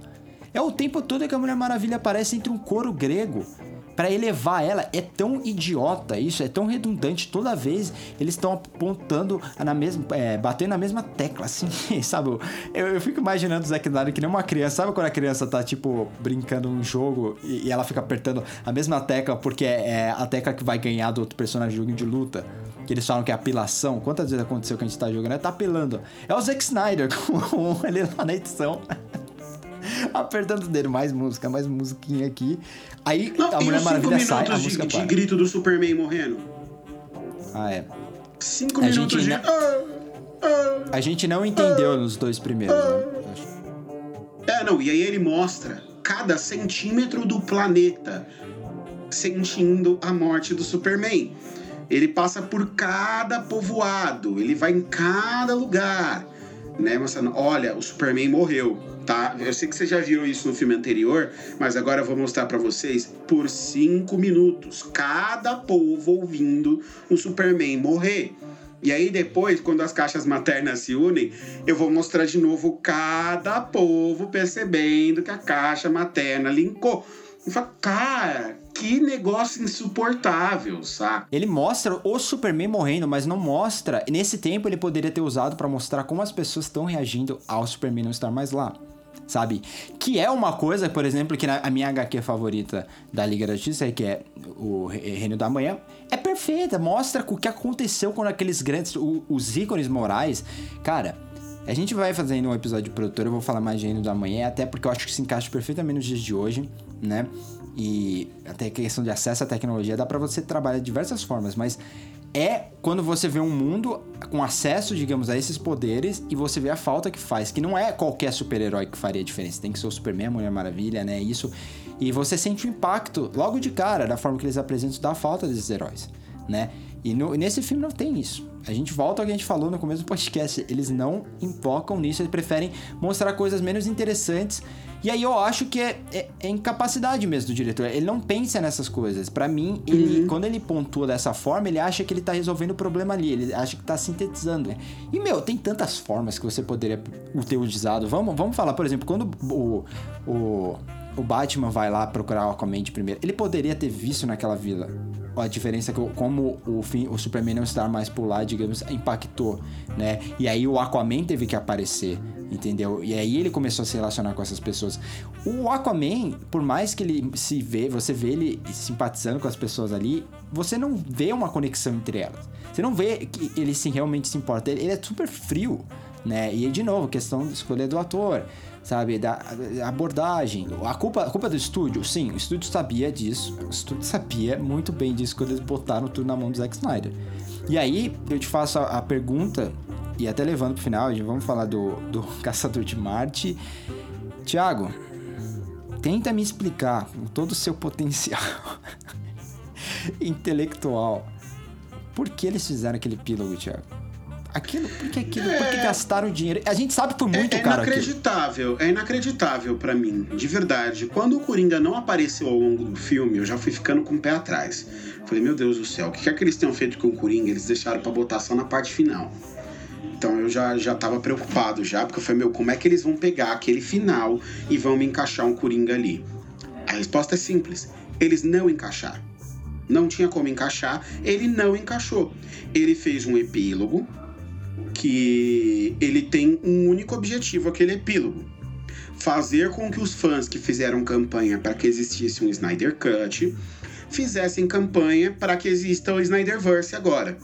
É o tempo todo que a Mulher Maravilha aparece entre um coro grego para elevar ela. É tão idiota isso, é tão redundante. Toda vez eles estão apontando na mesma. É, batendo na mesma tecla, assim, sabe? Eu, eu fico imaginando o Zack Snyder que nem uma criança. Sabe quando a criança tá, tipo, brincando um jogo e, e ela fica apertando a mesma tecla porque é a tecla que vai ganhar do outro personagem jogo de luta? Que eles falam que é apilação. Quantas vezes aconteceu que a gente tá jogando? É tá apelando. É o Zack Snyder com ele lá na edição. apertando o dedo, mais música, mais musiquinha aqui. Aí Não, a Mulher Maravilha sai, a de, música de para. grito do Superman morrendo. Ah, é. Cinco A minutos gente de. ainda-. A gente não entendeu nos dois primeiros, né? É, não, e aí ele mostra cada centímetro do planeta sentindo a morte do Superman. Ele passa por cada povoado, ele vai em cada lugar, né? Mostrando, olha, o Superman morreu, tá? Eu sei que vocês já viram isso no filme anterior, mas agora eu vou mostrar pra vocês por cinco minutos, cada povo ouvindo o Superman morrer. E aí depois, quando as caixas maternas se unem, eu vou mostrar de novo cada povo percebendo que a caixa materna linkou. E fala, cara, que negócio insuportável, sabe? Ele mostra o Superman morrendo, mas não mostra. Nesse tempo ele poderia ter usado pra mostrar como as pessoas estão reagindo ao Superman não estar mais lá. Sabe? Que é uma coisa, por exemplo, que na, a minha HQ favorita da Liga da Justiça, que é o Re- Reino da Manhã, é perfeita. Mostra o que aconteceu quando aqueles grandes. o- os ícones morais. Cara, a gente vai fazendo um episódio de produtor, eu vou falar mais de Reino da Manhã, até porque eu acho que se encaixa perfeitamente nos dias de hoje, né? E até questão de acesso à tecnologia dá pra você trabalhar de diversas formas, mas é quando você vê um mundo com acesso, digamos, a esses poderes e você vê a falta que faz, que não é qualquer super-herói que faria diferença, tem que ser o Superman, a Mulher Maravilha, né? Isso. E você sente o impacto logo de cara da forma que eles apresentam da falta desses heróis, né? E no- nesse filme não tem isso. A gente volta ao que a gente falou no começo do podcast. Eles não enfocam nisso, eles preferem mostrar coisas menos interessantes. E aí eu acho que é, é- é incapacidade mesmo do diretor. Ele não pensa nessas coisas. Pra mim, ele, quando ele pontua dessa forma, ele acha que ele tá resolvendo o problema ali. Ele acha que tá sintetizando. né? E, meu, tem tantas formas que você poderia ter utilizado. Vamos, vamos falar, por exemplo, quando o, o, o Batman vai lá procurar o Aquaman de primeiro, ele poderia ter visto naquela vila a diferença que o- como o, fim, o Superman não estar mais por lá, digamos, impactou, né? E aí o Aquaman teve que aparecer, entendeu? E aí ele começou a se relacionar com essas pessoas. O Aquaman, por mais que ele se vê, você vê ele simpatizando com as pessoas ali, você não vê uma conexão entre elas. Você não vê que ele se realmente se importa. Ele, ele é super frio, né? E de novo, questão de escolha do ator, sabe? Da da abordagem. A culpa, a culpa do estúdio, sim, o estúdio sabia disso. O estúdio sabia muito bem disso quando eles botaram tudo na mão do Zack Snyder. E aí, eu te faço a, a pergunta, e até levando pro final, já vamos falar do, do Caçador de Marte. Tiago, tenta me explicar com todo o seu potencial intelectual por que eles fizeram aquele epílogo, Thiago? Aquilo, por que aquilo? Por que gastaram dinheiro? A gente sabe foi muito é, é caro aquilo. inacreditável, é inacreditável pra mim, de verdade. Quando o Coringa não apareceu ao longo do filme, eu já fui ficando com o pé atrás. Falei, meu Deus do céu, o que é que eles tenham feito com o Coringa? Eles deixaram pra botar só na parte final. Então eu já, já tava preocupado já, porque eu falei, meu, como é que eles vão pegar aquele final e vão me encaixar um Coringa ali? A resposta é simples, eles não encaixaram. Não tinha como encaixar, ele não encaixou. Ele fez um epílogo que ele tem um único objetivo, aquele epílogo. Fazer com que os fãs que fizeram campanha para que existisse um Snyder Cut fizessem campanha para que exista o Snyderverse agora.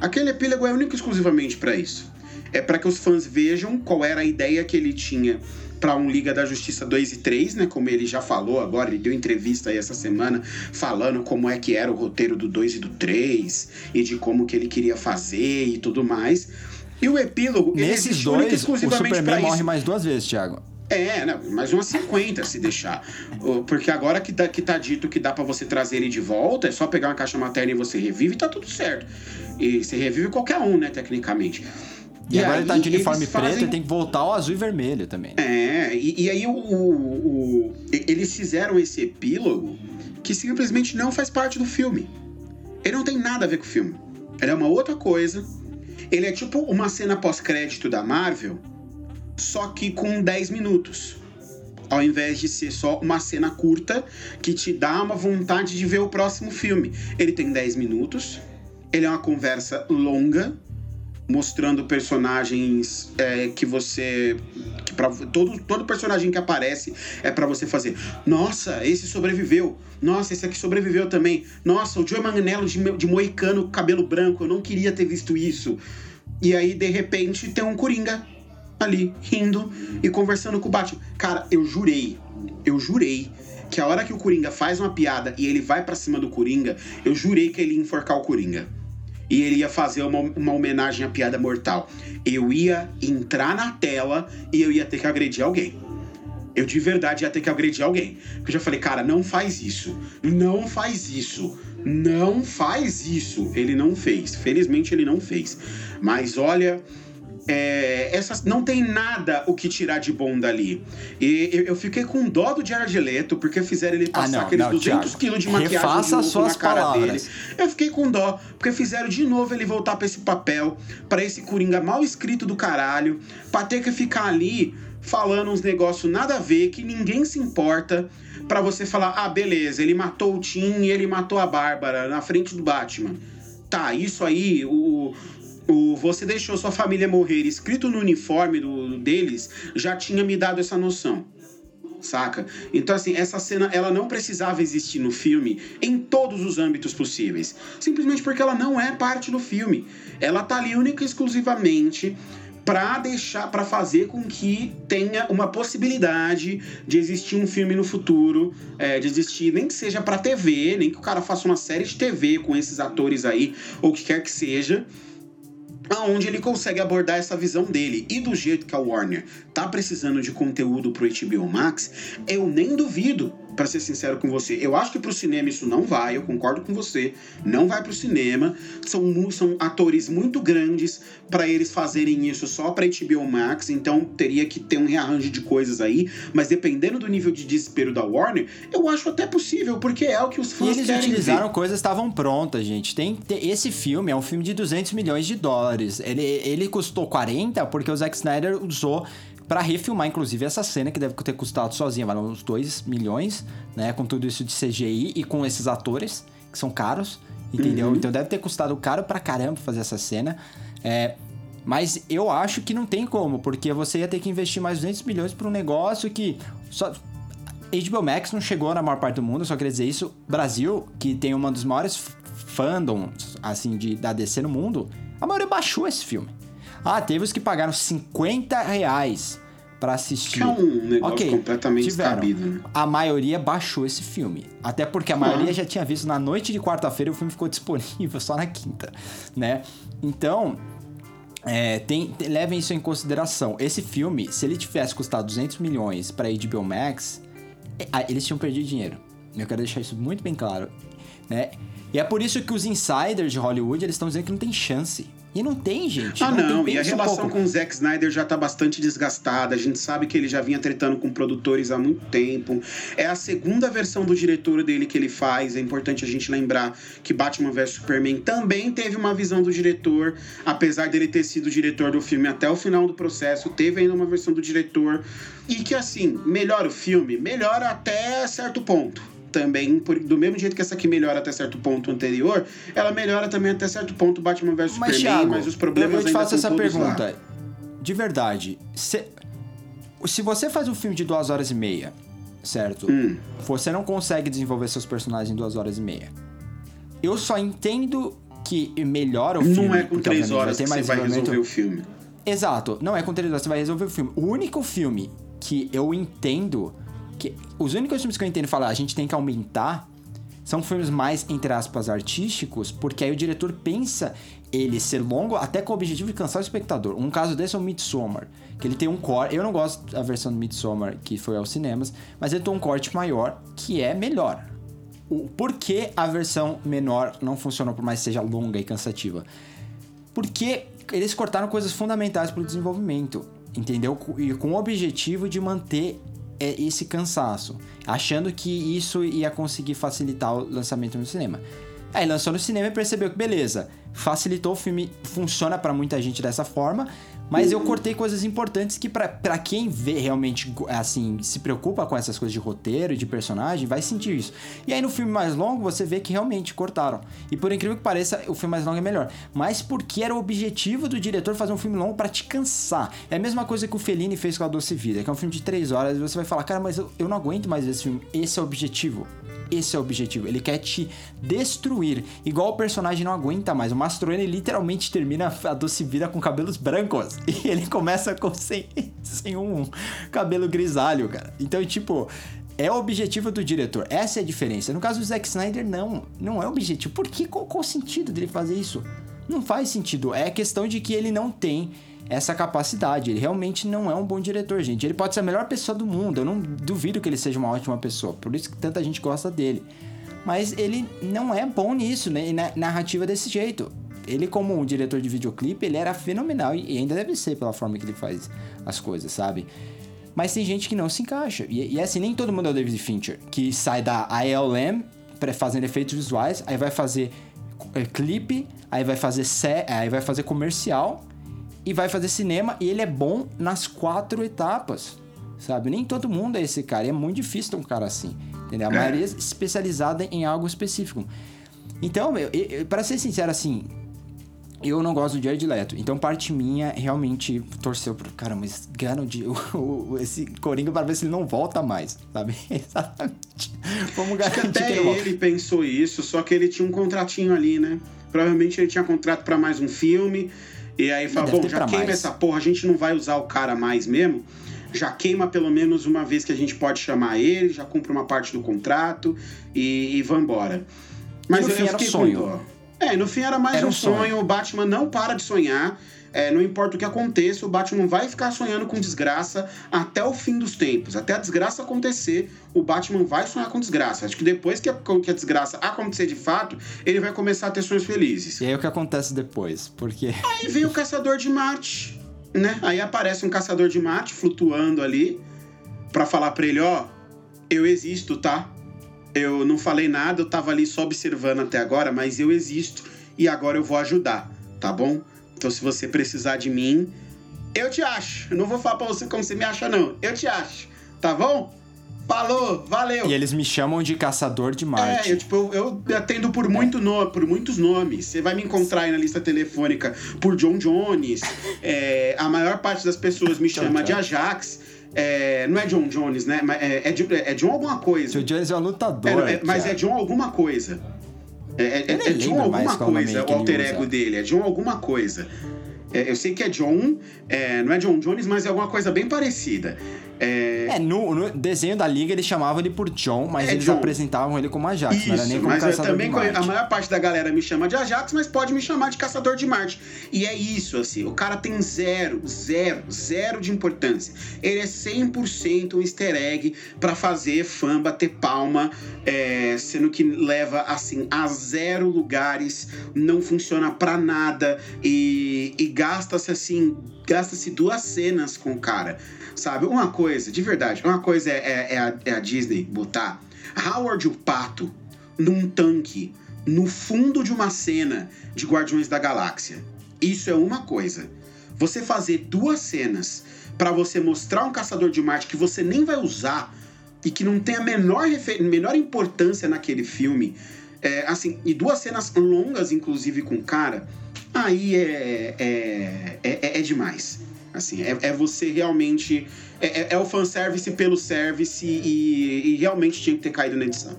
Aquele epílogo é único e exclusivamente para isso. É para que os fãs vejam qual era a ideia que ele tinha para um Liga da Justiça 2 e 3, né? Como ele já falou agora, ele deu entrevista aí essa semana falando como é que era o roteiro do 2 e do 3 e de como que ele queria fazer e tudo mais. E o epílogo, ele Nesses e dois, o Superman morre mais duas vezes, Thiago. É, né, mais umas 50 se deixar. Porque agora que tá, que tá dito que dá pra você trazer ele de volta, é só pegar uma caixa materna e você revive e tá tudo certo. E você revive qualquer um, né, tecnicamente. E, agora ele tá aí de uniforme preto fazem- e tem que voltar ao azul e vermelho também. É, e, e aí o, o- o- e- eles fizeram esse epílogo que simplesmente não faz parte do filme. Ele não tem nada a ver com o filme. Ele é uma outra coisa. Ele é tipo uma cena pós-crédito da Marvel, só que com 10 minutos. Ao invés de ser só uma cena curta que te dá uma vontade de ver o próximo filme. Ele tem 10 minutos, ele é uma conversa longa, mostrando personagens é, que você que para todo todo personagem que aparece é para você fazer nossa esse sobreviveu. Nossa esse aqui sobreviveu também. Nossa o Joe Manganiello de, de moicano cabelo branco eu não queria ter visto isso. E aí de repente tem um coringa ali rindo e conversando com o Batman. Cara eu jurei eu jurei que a hora que o Coringa faz uma piada e ele vai para cima do Coringa eu jurei que ele ia enforcar o Coringa e ele ia fazer uma, uma homenagem à piada mortal. Eu ia entrar na tela e eu ia ter que agredir alguém. Eu de verdade ia ter que agredir alguém. Porque eu já falei, cara, não faz isso. Não faz isso. Não faz isso. Ele não fez. Felizmente ele não fez. Mas olha, é, essas, não tem nada o que tirar de bom dali. E eu, eu fiquei com dó do Jared Leto, porque fizeram ele passar ah, não, aqueles não, 200 quilos de maquiagem Refaça de novo na cara palavras. dele. Eu fiquei com dó, porque fizeram de novo ele voltar para esse papel, para esse Coringa mal escrito do caralho, pra ter que ficar ali falando uns negócios nada a ver, que ninguém se importa, para você falar, ah, beleza, ele matou o Tim e ele matou a Bárbara na frente do Batman. Tá, isso aí, o, o você deixou sua família morrer escrito no uniforme do, deles já tinha me dado essa noção saca? Então, assim, essa cena, ela não precisava existir no filme em todos os âmbitos possíveis. Simplesmente porque ela não é parte do filme. Ela tá ali única e exclusivamente para deixar, para fazer com que tenha uma possibilidade de existir um filme no futuro, é, de existir, nem que seja para TV, nem que o cara faça uma série de TV com esses atores aí, ou o que quer que seja, aonde ele consegue abordar essa visão dele. E do jeito que a Warner tá precisando de conteúdo pro HBO Max, eu nem duvido para ser sincero com você. Eu acho que pro cinema isso não vai, eu concordo com você. Não vai pro cinema. São, são atores muito grandes para eles fazerem isso só pra HBO Max, então teria que ter um rearranjo de coisas aí. Mas dependendo do nível de desespero da Warner, eu acho até possível, porque é o que os fãs eles querem utilizaram ver. coisas estavam prontas, gente. Tem, tem, esse filme é um filme de 200 milhões de dólares. Ele, ele custou 40 porque o Zack Snyder usou para refilmar, inclusive, essa cena que deve ter custado sozinha, vai uns 2 milhões, né? Com tudo isso de CGI e com esses atores, que são caros, entendeu? Uhum. Então deve ter custado caro pra caramba fazer essa cena. É, mas eu acho que não tem como, porque você ia ter que investir mais 200 milhões para um negócio que só HBO Max não chegou na maior parte do mundo, só queria dizer isso. Brasil, que tem uma dos maiores fandoms assim de da DC no mundo, a maioria baixou esse filme. Ah, teve os que pagaram 50 reais para assistir. Que é um negócio okay, completamente tiveram. né? A maioria baixou esse filme. Até porque a maioria já tinha visto na noite de quarta-feira e o filme ficou disponível só na quinta, né? Então, é, tem, levem isso em consideração. Esse filme, se ele tivesse custado 200 milhões para HBO Max, é, eles tinham perdido dinheiro. Eu quero deixar isso muito bem claro, né? E é por isso que os insiders de Hollywood eles estão dizendo que não tem chance. E não tem, gente. Ah, não. não. E a relação com o Zack Snyder já tá bastante desgastada. A gente sabe que ele já vinha tretando com produtores há muito tempo. É a segunda versão do diretor dele que ele faz. É importante a gente lembrar que Batman vs Superman também teve uma visão do diretor, apesar dele ter sido diretor do filme até o final do processo. Teve ainda uma versão do diretor. E que, assim, melhora o filme? Melhora até certo ponto também, por, do mesmo jeito que essa aqui melhora até certo ponto anterior, ela melhora também até certo ponto Batman vs Superman, Thiago, mas os problemas eu, te faço essa pergunta. Lá. De verdade, se, se você faz um filme de duas horas e meia, certo? Hum. Você não consegue desenvolver seus personagens em duas horas e meia. Eu só entendo que melhora o filme. Não é com três horas que você vai resolver o filme. Exato, não é com três horas que você vai resolver o filme. O único filme que eu entendo que os únicos filmes que eu entendo falar a gente tem que aumentar são filmes mais, entre aspas, artísticos, porque aí o diretor pensa ele ser longo até com o objetivo de cansar o espectador. Um caso desse é o Midsommar, que ele tem um corte... Eu não gosto da versão do Midsommar que foi aos cinemas, mas ele tem um corte maior que é melhor. O, por que a versão menor não funcionou, por mais que seja longa e cansativa? Porque eles cortaram coisas fundamentais para o desenvolvimento, entendeu? E com o objetivo de manter esse cansaço, achando que isso ia conseguir facilitar o lançamento no cinema. Aí lançou no cinema e percebeu que beleza, facilitou o filme, funciona para muita gente dessa forma, mas eu cortei coisas importantes que para quem vê realmente, assim, se preocupa com essas coisas de roteiro e de personagem, vai sentir isso. E aí no filme mais longo você vê que realmente cortaram. E por incrível que pareça, o filme mais longo é melhor. Mas porque era o objetivo do diretor fazer um filme longo para te cansar. É a mesma coisa que o Fellini fez com A Doce Vida, que é um filme de três horas e você vai falar, cara, mas eu, eu não aguento mais esse filme. Esse é o objetivo. Esse é o objetivo. Ele quer te destruir. Igual o personagem não aguenta mais. O Mastroianni literalmente termina a Doce Vida com cabelos brancos. E ele começa com sem, sem um cabelo grisalho, cara. Então, tipo, é o objetivo do diretor. Essa é a diferença. No caso do Zack Snyder, não. Não é o objetivo. Por que? Qual, qual o sentido dele fazer isso? Não faz sentido. É questão de que ele não tem essa capacidade. Ele realmente não é um bom diretor, gente. Ele pode ser a melhor pessoa do mundo. Eu não duvido que ele seja uma ótima pessoa. Por isso que tanta gente gosta dele. Mas ele não é bom nisso, né? Na narrativa desse jeito. Ele, como um diretor de videoclipe, ele era fenomenal e ainda deve ser pela forma que ele faz as coisas, sabe? Mas tem gente que não se encaixa. E, e assim, nem todo mundo é o David Fincher, que sai da ILM fazendo efeitos visuais, aí vai fazer é, clipe, aí vai fazer sé, aí vai fazer comercial e vai fazer cinema e ele é bom nas quatro etapas, sabe? Nem todo mundo é esse cara, é muito difícil ter um cara assim, entendeu? A é. maioria é especializada em algo específico. Então, para ser sincero, assim, eu não gosto do Jared Leto. Então, parte minha realmente torceu pro. Caramba, esse de, esse Coringa para ver se ele não volta mais, sabe? Exatamente. Vamos garantir Até que ele, ele pensou isso, só que ele tinha um contratinho ali, né? Provavelmente ele tinha contrato para mais um filme. E aí fala, bom, já queima mais. essa porra, a gente não vai usar o cara mais mesmo. Já queima pelo menos uma vez que a gente pode chamar ele, já cumpre uma parte do contrato e, e vambora. Mas eu, eu fiquei sonho. com dó. É, no fim era mais era um, sonho. sonho. O Batman não para de sonhar. É, não importa o que aconteça, o Batman vai ficar sonhando com desgraça até o fim dos tempos. Até a desgraça acontecer, o Batman vai sonhar com desgraça. Acho que depois que a, que a desgraça acontecer de fato, ele vai começar a ter sonhos felizes. E aí o que acontece depois? Porque. Aí vem o Caçador de Marte, né? Aí aparece um Caçador de Marte flutuando ali para falar pra ele: ó, eu existo, tá? Eu não falei nada, eu tava ali só observando até agora, mas eu existo e agora eu vou ajudar, tá bom? Então, se você precisar de mim, eu te acho. Eu não vou falar pra você como você me acha, não. Eu te acho. Tá bom? Falou, valeu. E eles me chamam de caçador de Marte. É, eu, tipo, eu, eu atendo por, muito no, por muitos nomes. Você vai me encontrar aí na lista telefônica por John Jones. é, a maior parte das pessoas me chama de Ajax. É, não é John Jones, né? É, é, é John alguma coisa. John Jones é um lutador. É, mas é John alguma coisa. É, é, é John alguma coisa, o alter ego dele. É John alguma coisa. É, eu sei que é John, é, não é John Jones, mas é alguma coisa bem parecida. É, é no, no, desenho da liga eles chamavam ele por John, mas é eles John. apresentavam ele como Ajax, Isso, não era nem como mas Caçador eu também de Marte. A maior parte da galera me chama de Ajax, mas pode me chamar de Caçador de Marte. E é isso, assim, o cara tem zero, zero, zero de importância. Ele é 100% um easter egg pra fazer fã bater palma, é, sendo que leva, assim, a zero lugares, não funciona pra nada e, e gasta-se, assim, gasta-se duas cenas com o cara. Sabe? Uma coisa, de verdade, uma coisa é, é, é, a, é a Disney botar Howard o Pato num tanque no fundo de uma cena de Guardiões da Galáxia. Isso é uma coisa. Você fazer duas cenas para você mostrar um caçador de Marte que você nem vai usar e que não tem a menor, menor importância naquele filme, é, assim, e duas cenas longas, inclusive, com o cara, aí é, é, é, é demais. Assim, é, é você realmente. É, é, é o fanservice pelo service e, e realmente tinha que ter caído na edição.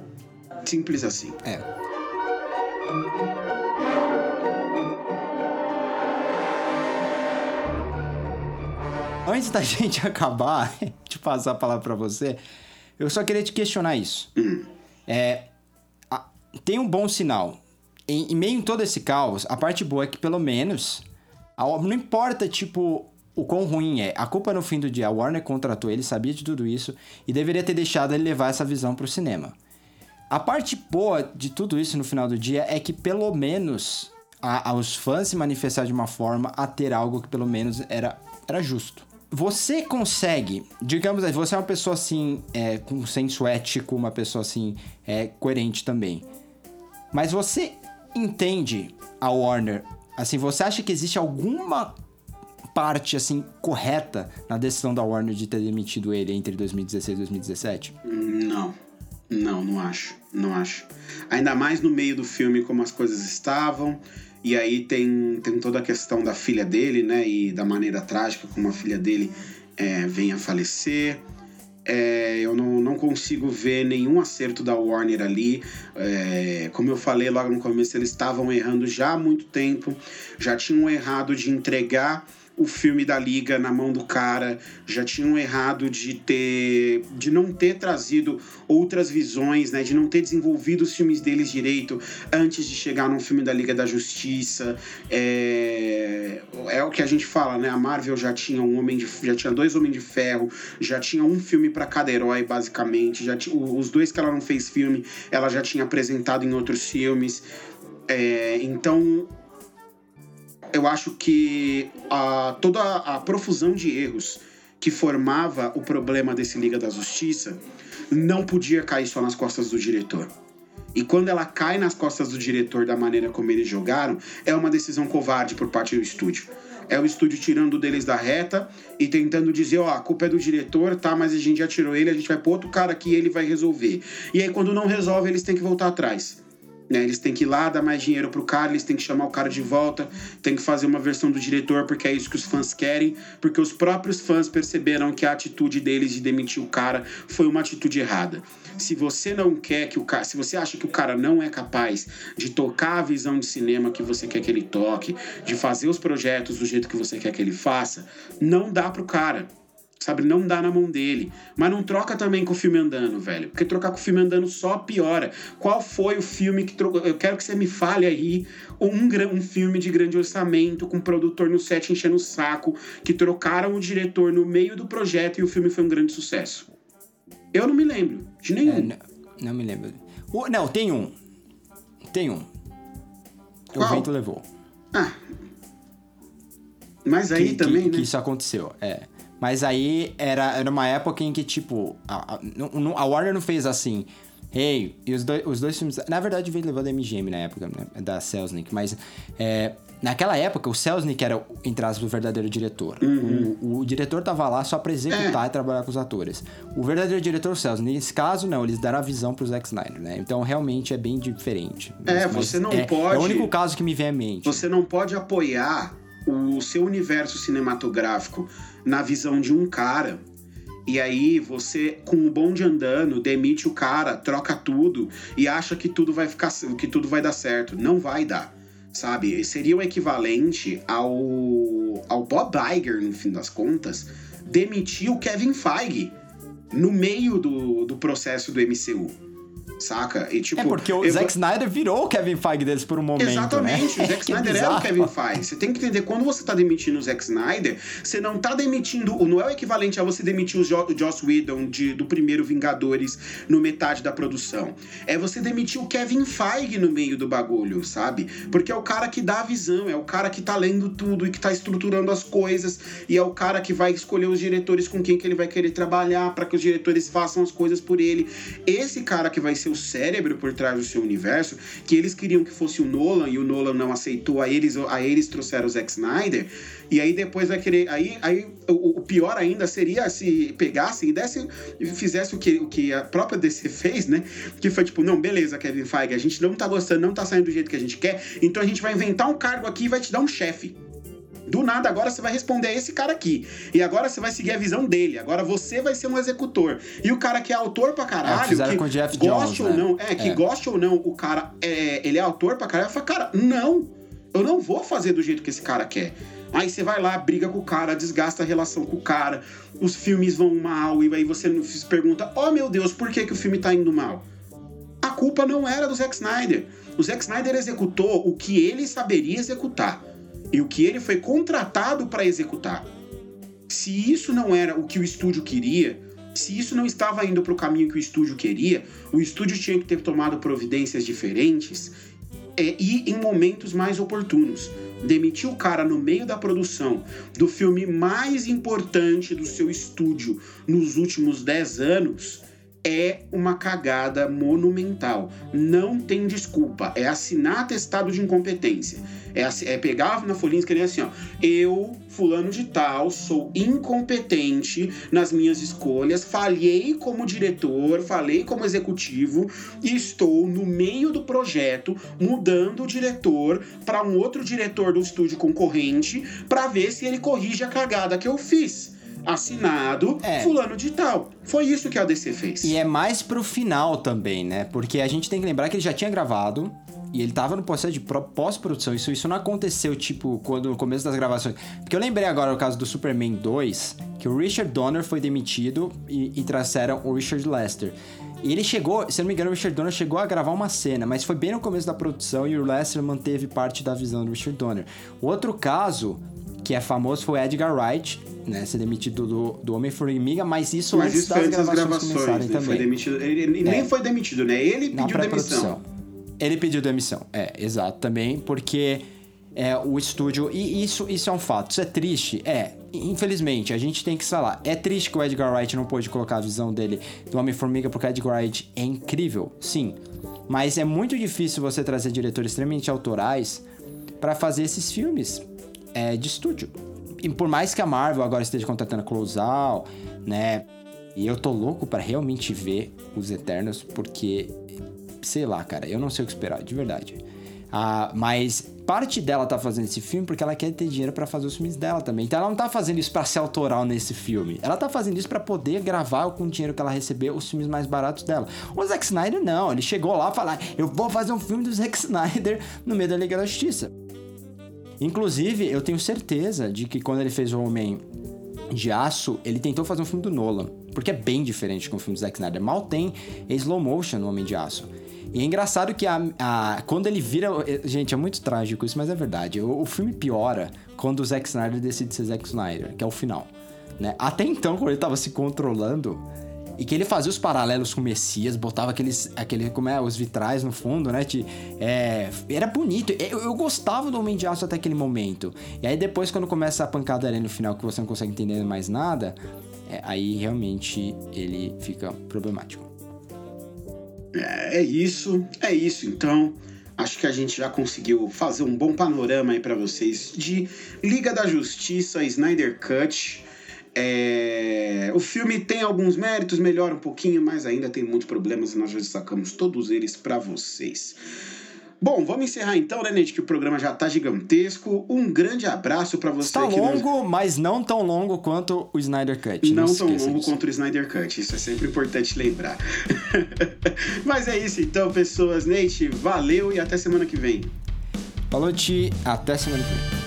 Simples assim. É. Antes da gente acabar de passar a palavra para você, eu só queria te questionar isso. Hum. É, a, tem um bom sinal. Em, em meio em todo esse caos, a parte boa é que pelo menos. A, não importa, tipo, o quão ruim é. A culpa no fim do dia, a Warner contratou ele, sabia de tudo isso e deveria ter deixado ele levar essa visão para o cinema. A parte boa de tudo isso no final do dia é que pelo menos a, fãs se manifestaram de uma forma a ter algo que pelo menos era, era justo. Você consegue, digamos assim, você é uma pessoa assim, é, com senso ético, uma pessoa assim, é, coerente também. Mas você entende a Warner? Assim, você acha que existe alguma parte assim correta na decisão da Warner de ter demitido ele entre 2016 e 2017? Não. Não, não acho. Não acho. Ainda mais no meio do filme como as coisas estavam. E aí tem, tem toda a questão da filha dele, né? E da maneira trágica como a filha dele é, vem a falecer. É, eu não, não consigo ver nenhum acerto da Warner ali. É, como eu falei logo no começo, eles estavam errando já há muito tempo, já tinham errado de entregar o filme da Liga na mão do cara, já tinham errado de ter de não ter trazido outras visões, né, de não ter desenvolvido os filmes deles direito antes de chegar num filme da Liga da Justiça. É, é o que a gente fala, né? A Marvel já tinha um homem de, já tinha dois homens de ferro, já tinha um filme para cada herói basicamente, já tinha, os dois que ela não fez filme, ela já tinha apresentado em outros filmes. É, então eu acho que a, toda a profusão de erros que formava o problema desse Liga da Justiça não podia cair só nas costas do diretor. E quando ela cai nas costas do diretor da maneira como eles jogaram, é uma decisão covarde por parte do estúdio. É o estúdio tirando deles da reta e tentando dizer, ó, oh, a culpa é do diretor, tá, mas a gente já tirou ele, a gente vai pôr outro cara aqui e ele vai resolver. E aí quando não resolve, eles têm que voltar atrás. Né? Eles têm que ir lá dar mais dinheiro pro cara, eles têm que chamar o cara de volta, tem que fazer uma versão do diretor porque é isso que os fãs querem, porque os próprios fãs perceberam que a atitude deles de demitir o cara foi uma atitude errada. Se você não quer que o cara, se você acha que o cara não é capaz de tocar a visão de cinema que você quer que ele toque, de fazer os projetos do jeito que você quer que ele faça, não dá pro cara sabe? Não dá na mão dele. Mas não troca também com o filme andando, velho. Porque trocar com o filme andando só piora. Qual foi o filme que trocou? Eu quero que você me fale aí um, um filme de grande orçamento, com o produtor no set enchendo o saco, que trocaram o diretor no meio do projeto e o filme foi um grande sucesso. Eu não me lembro de nenhum. É, não, não, me lembro. O, não, tem um. Tem um. Qual? O vento levou. Ah. Mas aí que, também, que, né? Que isso aconteceu, é. Mas aí era, era uma época em que, tipo, a, a, a Warner não fez assim. Hey, e os, dois, os dois filmes. Na verdade, veio levando a MGM na época, né, da Selznick, mas é, naquela época o Selznick era, entre aspas, o verdadeiro diretor. Uhum. O, o, diretor tava lá só pra executar é. e trabalhar com os atores. O verdadeiro diretor, o Selznick, nesse caso, não, eles deram a visão pro Zack Snyder, né? Então realmente é bem diferente. É, mas, você não é, pode. É o único caso que me vem à mente. Você não pode apoiar o seu universo cinematográfico na visão de um cara. E aí você, com o bonde andando, demite o cara, troca tudo e acha que tudo vai ficar, que tudo vai dar certo. Não vai dar, sabe? Seria o equivalente ao, ao Bob Iger, no fim das contas, demitir o Kevin Feige no meio do, do processo do MCU saca? E, tipo, é porque o Zack Snyder virou o Kevin Feige deles por um momento, Exatamente, né? o Zack Snyder é o Kevin Feige. Você tem que entender, quando você tá demitindo o Zack Snyder, você não tá demitindo, não é o equivalente a você demitir o, jo, o Joss Whedon de, do primeiro Vingadores no metade da produção. É você demitir o Kevin Feige no meio do bagulho, sabe? Porque é o cara que dá a visão, é o cara que tá lendo tudo e que tá estruturando as coisas, e é o cara que vai escolher os diretores com quem que ele vai querer trabalhar para que os diretores façam as coisas por ele. Esse cara que vai ser o cérebro por trás do seu universo, que eles queriam que fosse o Nolan e o Nolan não aceitou, aí eles, aí eles trouxeram o Zack Snyder, e aí depois vai querer. Aí, aí o, o pior ainda seria se pegasse e desse, fizesse o que, o que a própria DC fez, né? Que foi tipo, não, beleza, Kevin Feige, a gente não tá gostando, não tá saindo do jeito que a gente quer, então a gente vai inventar um cargo aqui e vai te dar um chefe. Do nada, agora você vai responder a esse cara aqui. E agora você vai seguir a visão dele. Agora você vai ser um executor. E o cara que é autor pra caralho, é, que com Jeff goste Jones, ou né? não, é, que é. goste ou não, o cara é, ele é autor pra caralho, fala, cara, não. Eu não vou fazer do jeito que esse cara quer. Aí você vai lá, briga com o cara, desgasta a relação com o cara, os filmes vão mal, e aí você se pergunta: oh meu Deus, por que, que o filme tá indo mal? A culpa não era do Zack Snyder. O Zack Snyder executou o que ele saberia executar e o que ele foi contratado para executar. Se isso não era o que o estúdio queria, se isso não estava indo para o caminho que o estúdio queria, o estúdio tinha que ter tomado providências diferentes é, e em momentos mais oportunos. Demitir o cara no meio da produção do filme mais importante do seu estúdio nos últimos 10 anos é uma cagada monumental. Não tem desculpa. É assinar atestado de incompetência. É, é pegar na folhinha e escrever assim, ó. Eu, fulano de tal, sou incompetente nas minhas escolhas, falhei como diretor, falei como executivo e estou no meio do projeto mudando o diretor para um outro diretor do estúdio concorrente para ver se ele corrige a cagada que eu fiz assinado é. fulano de tal. Foi isso que a DC fez. E é mais pro final também, né? Porque a gente tem que lembrar que ele já tinha gravado, e ele tava no processo de pós-produção. Isso, isso não aconteceu, tipo, quando no começo das gravações. Porque eu lembrei agora o caso do Superman 2, que o Richard Donner foi demitido e, e trouxeram o Richard Lester. E ele chegou, se não me engano, o Richard Donner chegou a gravar uma cena, mas foi bem no começo da produção e o Lester manteve parte da visão do Richard Donner. O outro caso, que é famoso, foi Edgar Wright, né, ser demitido do, do Homem-Formiga, mas isso mas antes isso das gravações, gravações começarem né? também. Demitido, ele, ele é. nem foi demitido, né? Ele pediu demissão. Ele pediu demissão, é, exato, também, porque é, o estúdio. E isso, isso é um fato. Isso é triste? É. Infelizmente, a gente tem que falar. É triste que o Edgar Wright não pôde colocar a visão dele do Homem-Formiga, porque o Edgar Wright é incrível, sim. Mas é muito difícil você trazer diretores extremamente autorais para fazer esses filmes é, de estúdio. E por mais que a Marvel agora esteja contratando a Close-Out, né? E eu tô louco para realmente ver os Eternos, porque, sei lá, cara, eu não sei o que esperar, de verdade. Ah, mas parte dela tá fazendo esse filme porque ela quer ter dinheiro para fazer os filmes dela também. Então ela não tá fazendo isso para ser autoral nesse filme. Ela tá fazendo isso para poder gravar com o dinheiro que ela recebeu os filmes mais baratos dela. O Zack Snyder não, ele chegou lá e falou: "Eu vou fazer um filme do Zack Snyder no meio da Liga da Justiça". Inclusive, eu tenho certeza de que quando ele fez o Homem de Aço, ele tentou fazer um filme do Nolan, porque é bem diferente com o filme do Zack Snyder. Mal tem slow motion no Homem de Aço. E é engraçado que a, a, quando ele vira. Gente, é muito trágico isso, mas é verdade. O, o, filme piora quando o Zack Snyder decide ser Zack Snyder, que é o final. Né? Até então, quando ele tava se controlando, e que ele fazia os paralelos com o Messias, botava aqueles, aquele, como é, os vitrais no fundo, né? De, é, era bonito. Eu, eu, gostava do Homem de Aço até aquele momento. E aí depois, quando começa a pancada ali no final, que você não consegue entender mais nada, é, aí realmente ele fica problemático. É, é isso, é isso. Então, acho que a gente já conseguiu fazer um bom panorama aí para vocês de Liga da Justiça, Snyder Cut. É... O filme tem alguns méritos, melhora um pouquinho, mas ainda tem muitos problemas e nós já destacamos todos eles para vocês. Bom, vamos encerrar então, né, Nete? Que o programa já tá gigantesco. Um grande abraço para você. Está longo, nos... mas não tão longo quanto o Snyder Cut. Não, não tão longo disso. quanto o Snyder Cut. Isso é sempre importante lembrar. mas é isso então, pessoas. Nate, valeu e até semana que vem. Falou, Ti. Até semana que vem.